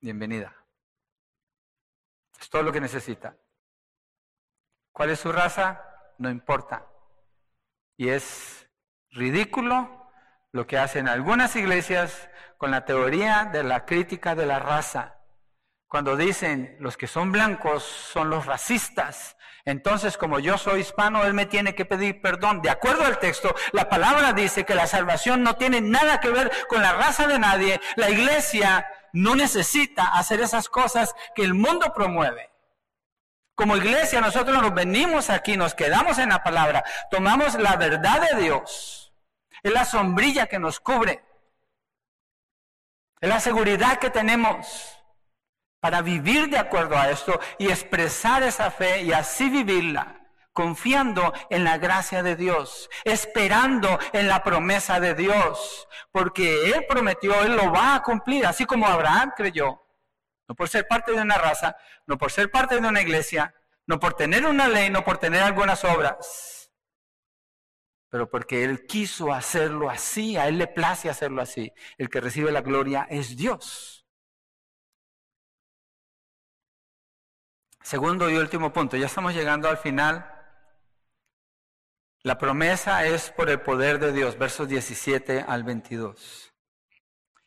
Bienvenida. Es todo lo que necesita. ¿Cuál es su raza? No importa. Y es ridículo lo que hacen algunas iglesias con la teoría de la crítica de la raza. Cuando dicen los que son blancos son los racistas, entonces como yo soy hispano, él me tiene que pedir perdón. De acuerdo al texto, la palabra dice que la salvación no tiene nada que ver con la raza de nadie. La iglesia no necesita hacer esas cosas que el mundo promueve. Como iglesia nosotros nos venimos aquí, nos quedamos en la palabra, tomamos la verdad de Dios. Es la sombrilla que nos cubre. Es la seguridad que tenemos para vivir de acuerdo a esto y expresar esa fe y así vivirla, confiando en la gracia de Dios, esperando en la promesa de Dios, porque Él prometió, Él lo va a cumplir, así como Abraham creyó, no por ser parte de una raza, no por ser parte de una iglesia, no por tener una ley, no por tener algunas obras, pero porque Él quiso hacerlo así, a Él le place hacerlo así. El que recibe la gloria es Dios. Segundo y último punto, ya estamos llegando al final. La promesa es por el poder de Dios, versos 17 al 22.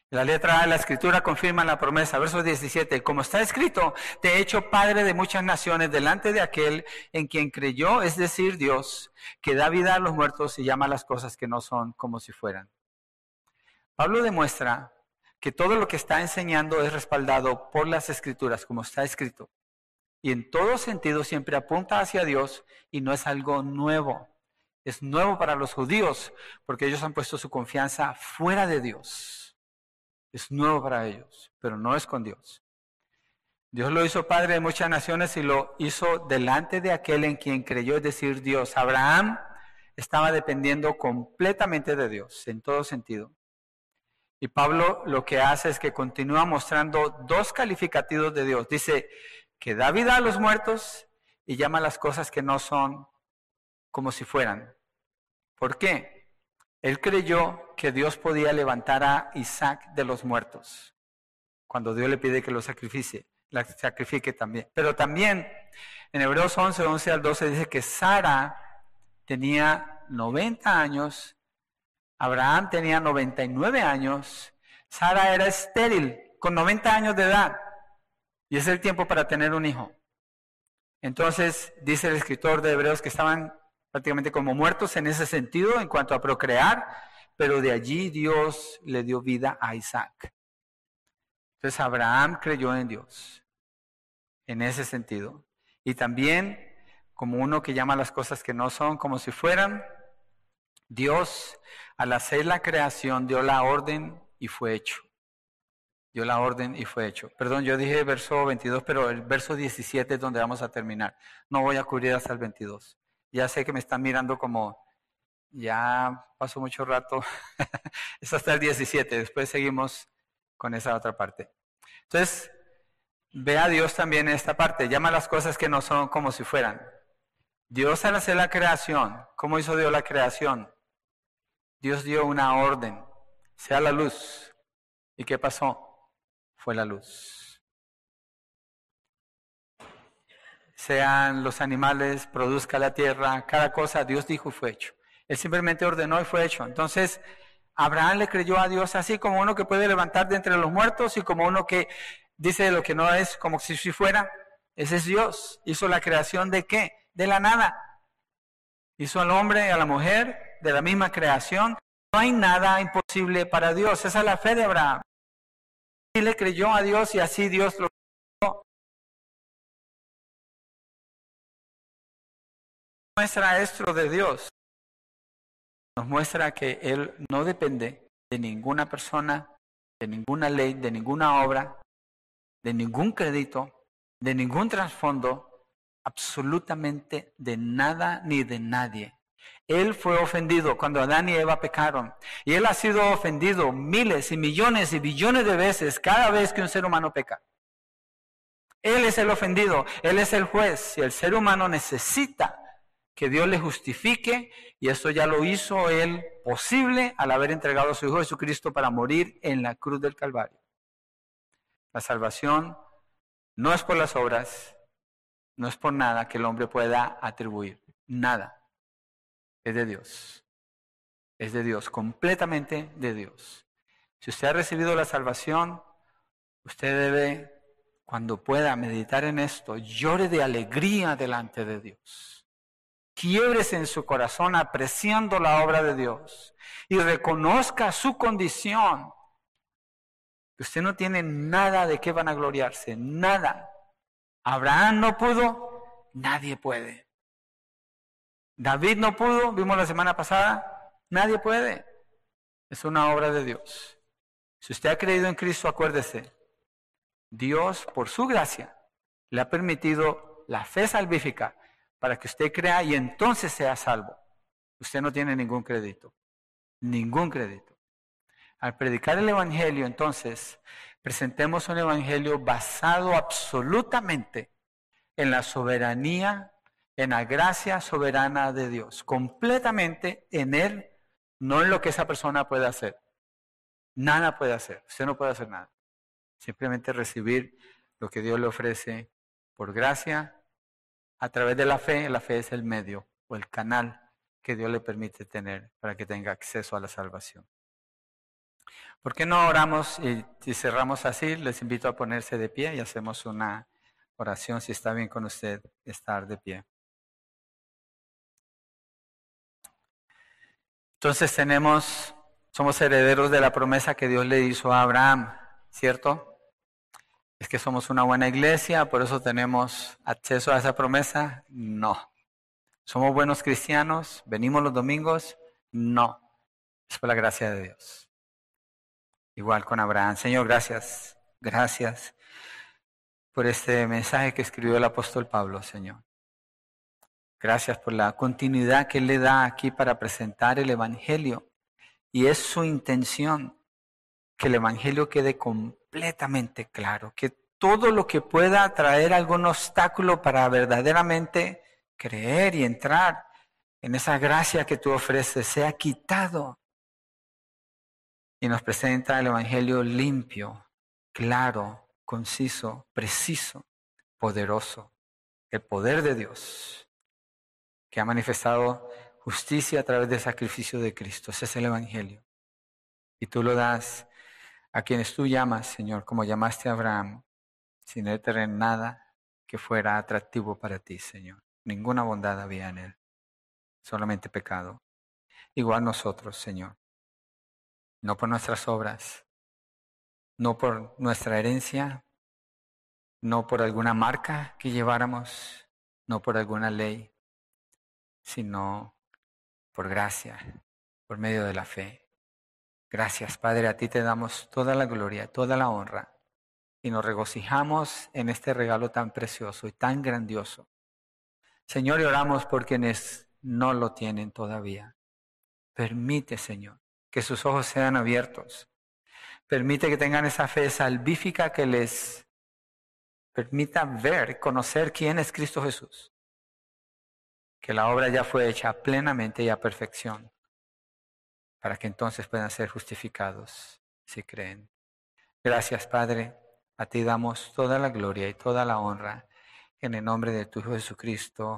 La letra A de la escritura confirma la promesa, versos 17, como está escrito, te he hecho padre de muchas naciones delante de aquel en quien creyó, es decir, Dios, que da vida a los muertos y llama a las cosas que no son como si fueran. Pablo demuestra que todo lo que está enseñando es respaldado por las escrituras, como está escrito y en todo sentido siempre apunta hacia Dios y no es algo nuevo. Es nuevo para los judíos porque ellos han puesto su confianza fuera de Dios. Es nuevo para ellos, pero no es con Dios. Dios lo hizo padre de muchas naciones y lo hizo delante de aquel en quien creyó, es decir, Dios. Abraham estaba dependiendo completamente de Dios, en todo sentido. Y Pablo lo que hace es que continúa mostrando dos calificativos de Dios. Dice, que da vida a los muertos y llama las cosas que no son como si fueran. ¿Por qué? Él creyó que Dios podía levantar a Isaac de los muertos, cuando Dios le pide que lo sacrifique, la sacrifique también. Pero también en Hebreos 11, 11 al 12 dice que Sara tenía 90 años, Abraham tenía 99 años, Sara era estéril con 90 años de edad. Y es el tiempo para tener un hijo. Entonces, dice el escritor de Hebreos que estaban prácticamente como muertos en ese sentido en cuanto a procrear, pero de allí Dios le dio vida a Isaac. Entonces Abraham creyó en Dios, en ese sentido. Y también, como uno que llama las cosas que no son como si fueran, Dios al hacer la creación dio la orden y fue hecho dio la orden y fue hecho. Perdón, yo dije verso 22, pero el verso 17 es donde vamos a terminar. No voy a cubrir hasta el 22. Ya sé que me están mirando como, ya pasó mucho rato. es hasta el 17, después seguimos con esa otra parte. Entonces, ve a Dios también en esta parte, llama las cosas que no son como si fueran. Dios al hacer la creación, ¿cómo hizo Dios la creación? Dios dio una orden, sea la luz. ¿Y qué pasó? Fue la luz. sean los animales, produzca la tierra, cada cosa Dios dijo y fue hecho. Él simplemente ordenó y fue hecho. Entonces, Abraham le creyó a Dios así como uno que puede levantar de entre los muertos y como uno que dice lo que no es como si, fuera. Ese es Dios. Hizo la creación de qué? De la nada. Hizo al hombre y a la mujer de la misma creación. No hay nada imposible para Dios. Esa es la fe de Abraham. Y le creyó a Dios y así Dios lo muestra esto de Dios? Nos muestra que Él no depende de ninguna persona, de ninguna ley, de ninguna obra, de ningún crédito, de ningún trasfondo, absolutamente de nada ni de nadie. Él fue ofendido cuando Adán y Eva pecaron. Y Él ha sido ofendido miles y millones y billones de veces cada vez que un ser humano peca. Él es el ofendido, Él es el juez y el ser humano necesita que Dios le justifique y eso ya lo hizo Él posible al haber entregado a su Hijo Jesucristo para morir en la cruz del Calvario. La salvación no es por las obras, no es por nada que el hombre pueda atribuir, nada. Es de Dios. Es de Dios, completamente de Dios. Si usted ha recibido la salvación, usted debe, cuando pueda meditar en esto, llore de alegría delante de Dios quiebres en su corazón apreciando la obra de Dios y reconozca su condición. Usted no tiene nada de qué van a gloriarse, nada. Abraham no pudo, nadie puede. David no pudo, vimos la semana pasada, nadie puede. Es una obra de Dios. Si usted ha creído en Cristo, acuérdese, Dios, por su gracia, le ha permitido la fe salvífica para que usted crea y entonces sea salvo. Usted no tiene ningún crédito, ningún crédito. Al predicar el Evangelio, entonces, presentemos un Evangelio basado absolutamente en la soberanía, en la gracia soberana de Dios, completamente en Él, no en lo que esa persona puede hacer. Nada puede hacer, usted no puede hacer nada. Simplemente recibir lo que Dios le ofrece por gracia a través de la fe, la fe es el medio o el canal que Dios le permite tener para que tenga acceso a la salvación. ¿Por qué no oramos y, cerramos así? Les invito a ponerse de pie y hacemos una oración, si está bien con usted, estar de pie. Entonces tenemos, somos herederos de la promesa que Dios le hizo a Abraham, ¿cierto? ¿Es que somos una buena iglesia, por eso tenemos acceso a esa promesa? No. ¿Somos buenos cristianos? ¿Venimos los domingos? No. Es por la gracia de Dios. Igual con Abraham. Señor, gracias. Gracias por este mensaje que escribió el apóstol Pablo, Señor. Gracias por la continuidad que Él le da aquí para presentar el Evangelio. Y es su intención que el Evangelio quede completamente claro, que todo lo que pueda traer algún obstáculo para verdaderamente creer y entrar en esa gracia que tú ofreces sea quitado. Y nos presenta el Evangelio limpio, claro, conciso, preciso, poderoso. El poder de Dios que ha manifestado justicia a través del sacrificio de Cristo. Ese es el Evangelio. Y tú lo das a quienes tú llamas, Señor, como llamaste a Abraham, sin tener nada que fuera atractivo para ti, Señor. Ninguna bondad había en él, solamente pecado. Igual nosotros, Señor. No por nuestras obras, no por nuestra herencia, no por alguna marca que lleváramos, no por alguna ley, sino por gracia, por medio de la fe. Gracias, Padre, a ti te damos toda la gloria, toda la honra y nos regocijamos en este regalo tan precioso y tan grandioso. Señor, y oramos por quienes no lo tienen todavía. Permite, Señor, que sus ojos sean abiertos. Permite que tengan esa fe salvífica que les permita ver, conocer quién es Cristo Jesús. Que la obra ya fue hecha plenamente y a perfección para que entonces puedan ser justificados si creen. Gracias, Padre. A ti damos toda la gloria y toda la honra En el nombre de tu Hijo Jesucristo.